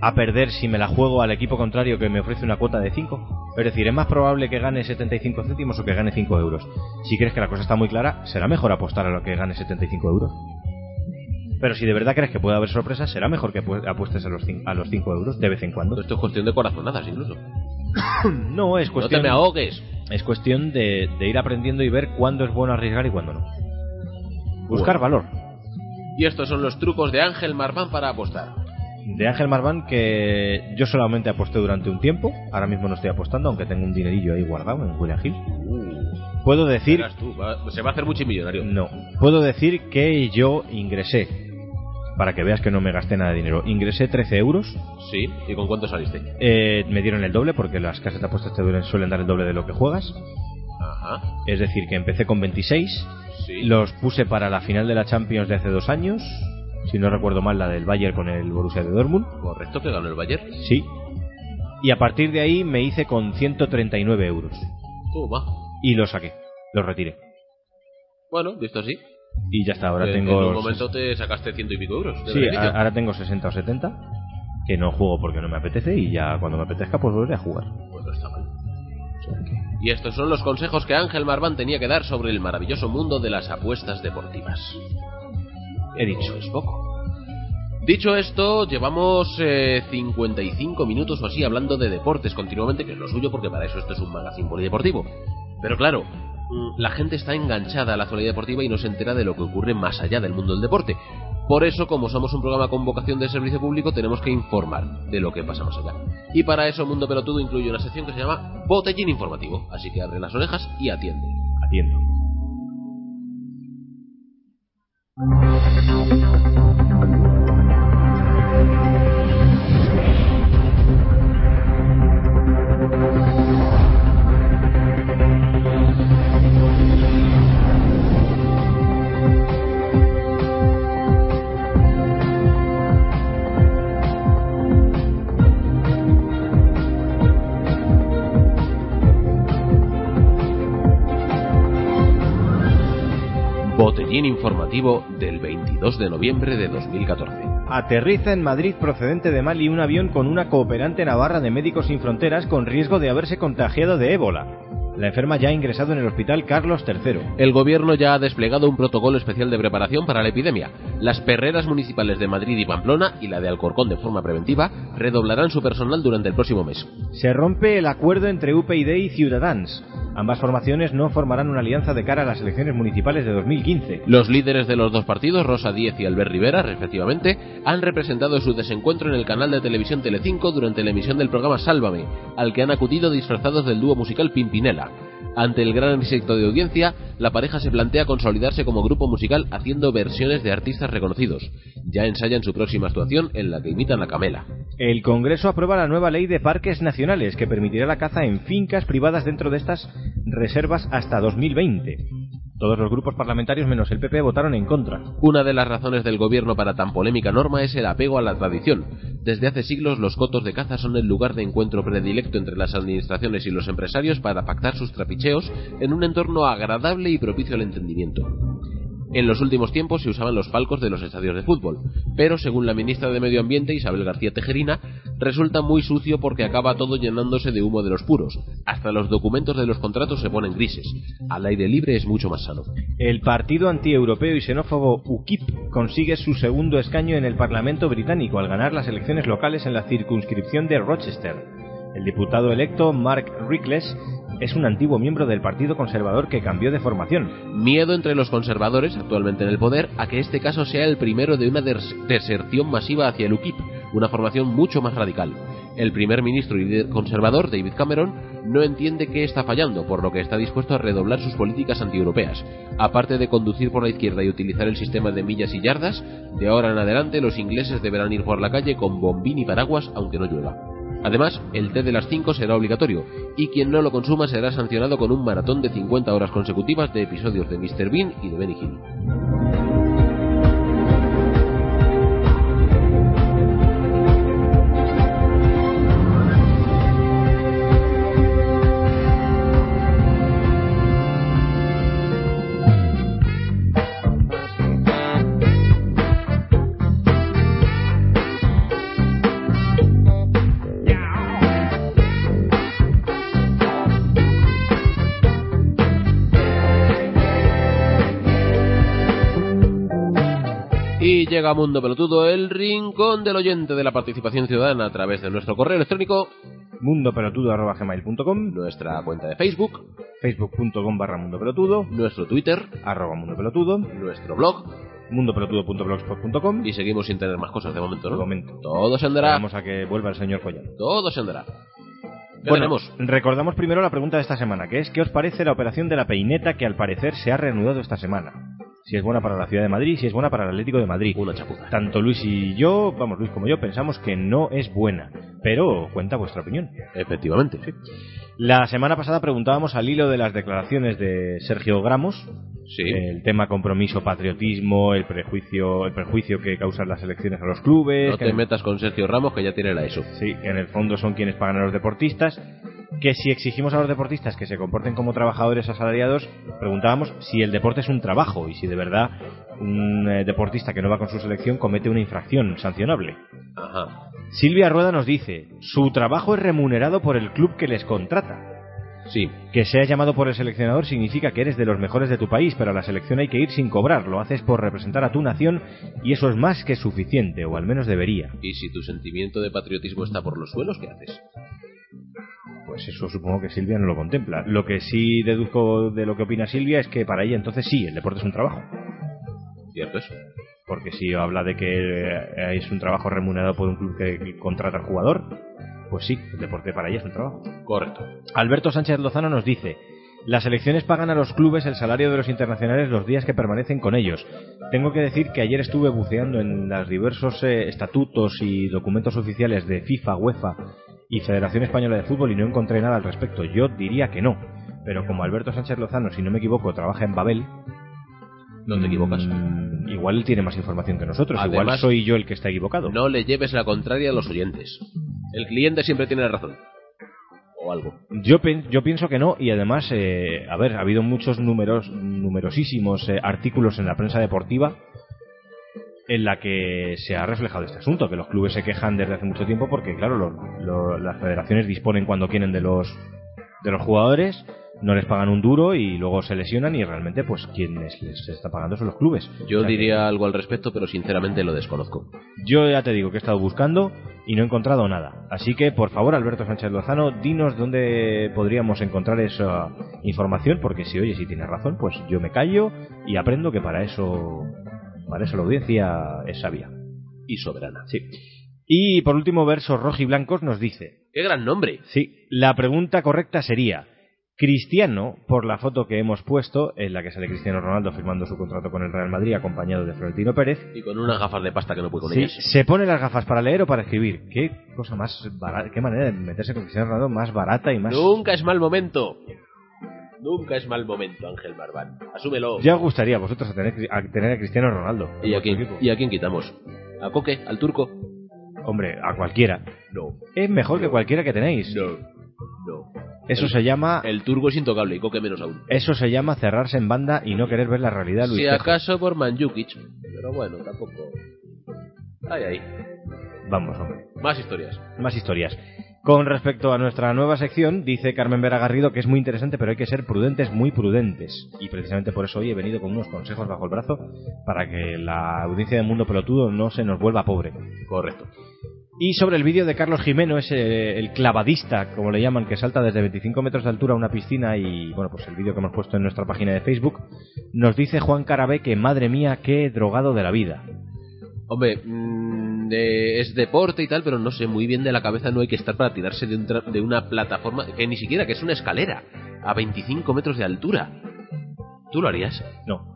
a perder si me la juego al equipo contrario que me ofrece una cuota de 5? Es decir, ¿es más probable que gane 75 céntimos o que gane 5 euros? Si crees que la cosa está muy clara, será mejor apostar a lo que gane 75 euros. Pero si de verdad crees que puede haber sorpresas, será mejor que apu- apuestes a los, a los 5 euros de vez en cuando. Esto es cuestión de corazonadas incluso. [COUGHS] No, es No cuestión, te me ahogues. es cuestión de, de ir aprendiendo y ver cuándo es bueno arriesgar y cuándo no. Buscar valor. Y estos son los trucos de Ángel Marván para apostar. De Ángel Marván, que yo solamente aposté durante un tiempo, ahora mismo no estoy apostando, aunque tengo un dinerillo ahí guardado en William Hill. Puedo decir, tú, va- se va a hacer multimillonario. no, puedo decir que yo ingresé, para que veas que no me gasté nada de dinero, ingresé 13 euros, Sí. ¿Y con cuánto saliste? eh, me dieron el doble, porque las casas de apuestas te duelen- suelen dar el doble de lo que juegas, Ajá. es decir, que empecé con 26, Sí. Los puse para la final de la Champions de hace dos años. Si no recuerdo mal, la del Bayern con el Borussia de Dortmund. Correcto, que ganó el Bayern. Sí. Y a partir de ahí me hice con 139 euros. Toma. Y lo saqué. Lo retiré. Bueno, visto así. Y ya está, ahora en, tengo... en un momento te sacaste ciento y pico euros. de Sí, beneficio. ahora tengo 60 o 70. que no juego porque no me apetece y ya cuando me apetezca pues volveré a jugar. Pues no está mal. Y estos son los consejos que Ángel Marván tenía que dar sobre el maravilloso mundo de las apuestas deportivas. He dicho. Es poco. Dicho esto, llevamos eh, 55 minutos o así hablando de deportes continuamente, que es lo suyo porque para eso esto es un magazine polideportivo. Pero claro, la gente está enganchada a la actualidad deportiva y no se entera de lo que ocurre más allá del mundo del deporte. Por eso, como somos un programa con vocación de servicio público, tenemos que informar de lo que pasa más allá. Y para eso Mundo Pelotudo incluye una sección que se llama Botellín Informativo. Así que abre las orejas y atiende. Atiendo. Botellín Informativo del 22 de noviembre de 2014. Aterriza en Madrid procedente de Mali un avión con una cooperante navarra de Médicos Sin Fronteras con riesgo de haberse contagiado de ébola. La enferma ya ha ingresado en el hospital Carlos III. El gobierno ya ha desplegado un protocolo especial de preparación para la epidemia. Las perreras municipales de Madrid y Pamplona y la de Alcorcón de forma preventiva redoblarán su personal durante el próximo mes. Se rompe el acuerdo entre UPyD y Ciudadans. Ambas formaciones no formarán una alianza de cara a las elecciones municipales de 2015. Los líderes de los dos partidos, Rosa Díez y Albert Rivera, respectivamente, han representado su desencuentro en el canal de televisión Telecinco durante la emisión del programa Sálvame, al que han acudido disfrazados del dúo musical Pimpinela. Ante el gran éxito de audiencia, la pareja se plantea consolidarse como grupo musical haciendo versiones de artistas reconocidos. Ya ensayan su próxima actuación en la que imitan a Camela. El Congreso aprueba la nueva ley de parques nacionales que permitirá la caza en fincas privadas dentro de estas reservas hasta 2020. Todos los grupos parlamentarios menos el PP votaron en contra. Una de las razones del gobierno para tan polémica norma es el apego a la tradición. Desde hace siglos los cotos de caza son el lugar de encuentro predilecto entre las administraciones y los empresarios para pactar sus trapicheos en un entorno agradable y propicio al entendimiento. En los últimos tiempos se usaban los palcos de los estadios de fútbol, pero según la ministra de Medio Ambiente Isabel García Tejerina, resulta muy sucio porque acaba todo llenándose de humo de los puros. Hasta los documentos de los contratos se ponen grises. Al aire libre es mucho más sano. El partido antieuropeo y xenófobo UKIP consigue su segundo escaño en el Parlamento británico al ganar las elecciones locales en la circunscripción de Rochester. El diputado electo Mark Rickless es un antiguo miembro del Partido Conservador que cambió de formación. Miedo entre los conservadores, actualmente en el poder, a que este caso sea el primero de una des- deserción masiva hacia el UKIP, una formación mucho más radical. El primer ministro y conservador, David Cameron, no entiende qué está fallando, por lo que está dispuesto a redoblar sus políticas antieuropeas. Aparte de conducir por la izquierda y utilizar el sistema de millas y yardas, de ahora en adelante los ingleses deberán ir por la calle con bombín y paraguas aunque no llueva. Además, el té de las 5 será obligatorio, y quien no lo consuma será sancionado con un maratón de 50 horas consecutivas de episodios de Mr. Bean y de Benny Hill. Llega a Mundo Pelotudo, el rincón del oyente de la participación ciudadana a través de nuestro correo electrónico, mundopelotudo.gmail.com nuestra cuenta de Facebook, facebook.com barra mundopelotudo nuestro Twitter, arroba mundopelotudo nuestro blog, mundopelotudo.blogspot.com y seguimos sin tener más cosas de momento, ¿no? De momento. Todo se andará, Vamos a que vuelva el señor Follán. todo se andará. ¿Qué Bueno, tenemos? recordamos primero la pregunta de esta semana, que es ¿qué os parece la operación de la peineta que al parecer se ha reanudado esta semana? Si es buena para la ciudad de Madrid, si es buena para el Atlético de Madrid. Una chapuza. Tanto Luis y yo, vamos, Luis como yo, pensamos que no es buena, pero cuenta vuestra opinión. Efectivamente. La semana pasada preguntábamos al hilo de las declaraciones de Sergio Gramos, Sí. el tema compromiso, patriotismo, el prejuicio, el perjuicio que causan las elecciones a los clubes, no que te metas con Sergio Ramos, que ya tiene la ESO. Sí, que en el fondo son quienes pagan a los deportistas. Que si exigimos a los deportistas que se comporten como trabajadores asalariados, preguntábamos si el deporte es un trabajo y si de verdad un eh, deportista que no va con su selección comete una infracción sancionable. Ajá. Silvia Rueda nos dice, su trabajo es remunerado por el club que les contrata. Sí. Que seas llamado por el seleccionador significa que eres de los mejores de tu país, pero a la selección hay que ir sin cobrar. Lo haces por representar a tu nación y eso es más que suficiente, o al menos debería. Y si tu sentimiento de patriotismo está por los suelos, ¿qué haces? Pues eso supongo que Silvia no lo contempla. Lo que sí deduzco de lo que opina Silvia es que para ella entonces sí, el deporte es un trabajo. ¿Cierto eso? Porque si habla de que eh, es un trabajo remunerado por un club que contrata al jugador, pues sí, el deporte para ella es un trabajo. Correcto. Alberto Sánchez Lozano nos dice, las elecciones pagan a los clubes el salario de los internacionales los días que permanecen con ellos. Tengo que decir que ayer estuve buceando en los diversos eh, estatutos y documentos oficiales de FIFA, UEFA y Federación Española de Fútbol y no encontré nada al respecto. Yo diría que no. Pero como Alberto Sánchez Lozano, si no me equivoco, trabaja en Babel, No te equivocas. igual él tiene más información que nosotros. igual soy yo el que está equivocado. No le lleves la contraria a los oyentes. El cliente siempre tiene razón. O algo. Yo, pienso que no y además, eh, a ver, ha habido muchos números, numerosísimos eh, artículos en la prensa deportiva en la que se ha reflejado este asunto, que los clubes se quejan desde hace mucho tiempo porque, claro, lo- lo- las federaciones disponen cuando quieren de los de los jugadores, no les pagan un duro y luego se lesionan y realmente, pues, quien les, está pagando son los clubes. Yo O sea que- diría algo al respecto, pero sinceramente lo desconozco. yo ya te digo que he estado buscando y no he encontrado nada. Así que, por favor, Alberto Sánchez Lozano, dinos dónde podríamos encontrar esa información, porque si oye, si tienes razón, pues yo me callo y aprendo que para eso, para eso la audiencia es sabia. Y soberana. Sí. Y por último, Versos Rojiblancos nos dice, ¡Qué gran nombre! sí, la pregunta correcta sería, Cristiano, por la foto que hemos puesto, en la que sale Cristiano Ronaldo firmando su contrato con el Real Madrid acompañado de Florentino Pérez, Y con unas gafas de pasta que no puede con Sí, ellas. se pone las gafas para leer o para escribir. Qué cosa más barata, qué manera de meterse con Cristiano Ronaldo más barata y más. Nunca es mal momento. Nunca es mal momento, Ángel Marván. Asúmelo. Ya os gustaría a vosotros a tener, a tener a Cristiano Ronaldo. ¿Y a, quién, equipo. ¿Y a quién quitamos? ¿A Coque? ¿Al turco? Hombre, a cualquiera. No. Es mejor que cualquiera que tenéis. No. No. Eso El- se llama El turco es intocable y Coque menos aún. eso se llama cerrarse en banda y no querer ver la realidad, Luis. Si acaso por Manjukic. Pero bueno, tampoco. Ay, ay. Vamos, hombre. Más historias. Más historias. Con respecto a nuestra nueva sección, dice Carmen Vera Garrido que es muy interesante, pero hay que ser prudentes, muy prudentes. Y precisamente por eso hoy he venido con unos consejos bajo el brazo para que la audiencia de Mundo Pelotudo no se nos vuelva pobre. Correcto. Y sobre el vídeo de Carlos Jimeno, ese el clavadista, como le llaman, que salta desde 25 metros de altura a una piscina y, bueno, pues el vídeo que hemos puesto en nuestra página de Facebook, nos dice Juan Carabé que, madre mía, qué drogado de la vida. Hombre, mm, de- es deporte y tal, pero no sé muy bien de la cabeza no hay que estar para tirarse de, un tra- de una plataforma que ni siquiera que es una escalera a 25 metros de altura. ¿Tú lo harías? No.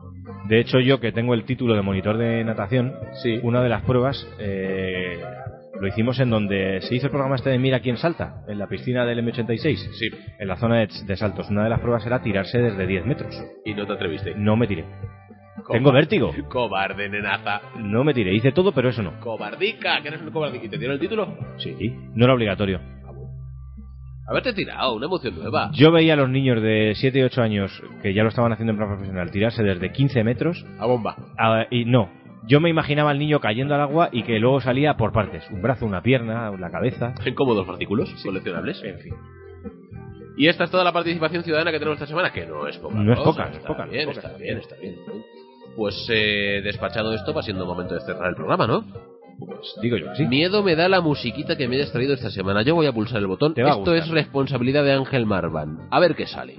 De hecho, yo que tengo el título de monitor de natación, Sí. una de las pruebas eh, lo hicimos en donde se hizo el programa este de Mira quién salta, en la piscina del M86, Sí. en la zona de, de saltos. Una de las pruebas era tirarse desde 10 metros. Y no te atreviste. No me tiré. Tengo vértigo. Cobarde, nenaza. No me tiré. Hice todo, pero eso no. Cobardica, que eres un cobardica. ¿Y te dieron el título? Sí, no era obligatorio. Haberte tirado, una emoción nueva. Yo veía a los niños de 7 y 8 años que ya lo estaban haciendo en plan profesional tirarse desde 15 metros A bomba. a- y no. Yo me imaginaba al niño cayendo al agua y que luego salía por partes. Un brazo, una pierna, la cabeza. En cómodos artículos coleccionables. En fin. Y esta es toda la participación ciudadana que tenemos esta semana, que no es poca. No es cosa, poca, es está poca, Bien, es poca, está está bien, bien. está bien. Pues eh, despachado esto, va siendo momento de cerrar el programa, ¿no? Pues digo yo que sí. Miedo me da la musiquita que me hayas traído esta semana. Yo voy a pulsar el botón. Te va a Esto gustar. es responsabilidad de Ángel Marvan. A ver qué sale.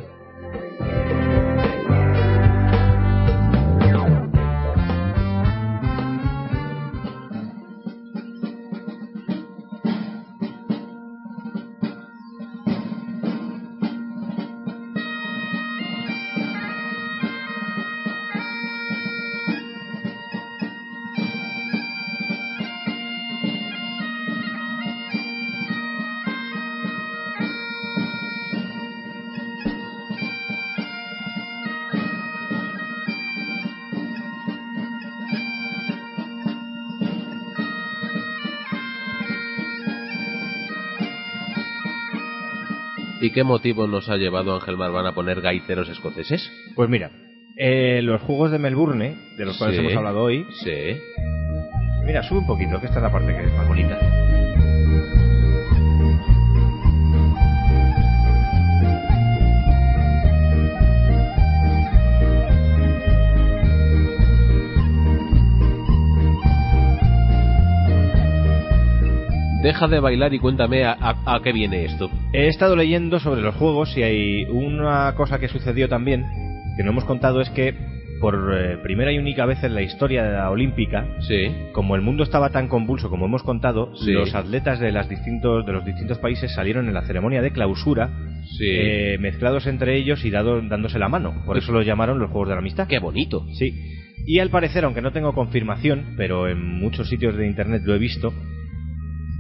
¿Y qué motivo nos ha llevado Ángel Marván a poner gaiteros escoceses? Pues mira, eh, los Juegos de Melbourne, de los cuales Sí. hemos hablado hoy. Sí. Mira, sube un poquito, que esta es la parte que es más bonita. Deja de bailar y cuéntame a, a- a qué viene esto. He estado leyendo sobre los juegos y hay una cosa que sucedió también, que no hemos contado, es que por eh, primera y única vez en la historia de la olímpica, Sí. como el mundo estaba tan convulso como hemos contado, Sí. los atletas de, las distintos, de los distintos países salieron en la ceremonia de clausura Sí. eh, mezclados entre ellos y dado, dándose la mano. Por eso los llamaron los Juegos de la Amistad. Qué bonito. Sí. Y al parecer, aunque no tengo confirmación, pero en muchos sitios de internet lo he visto,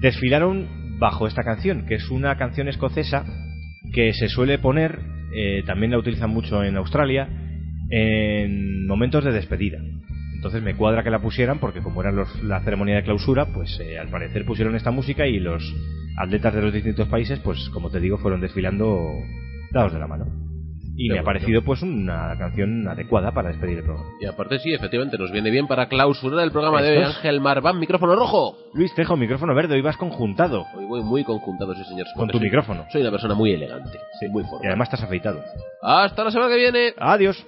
desfilaron bajo esta canción, que es una canción escocesa que se suele poner, eh, también la utilizan mucho en Australia, en momentos de despedida. Entonces me cuadra que la pusieran porque como era los- la ceremonia de clausura, pues eh, al parecer pusieron esta música y los atletas de los distintos países, pues como te digo, fueron desfilando dados de la mano. Y Qué me ha parecido pues una canción adecuada para despedir el programa. Y aparte sí, efectivamente, nos viene bien para clausurar el programa de hoy. Ángel Marván, micrófono rojo. Luis Tejo, micrófono verde, hoy vas conjuntado Hoy voy muy conjuntado, sí señor. con tu soy- micrófono. Soy una persona muy elegante. muy Y formal. además estás afeitado. Hasta la semana que viene. Adiós.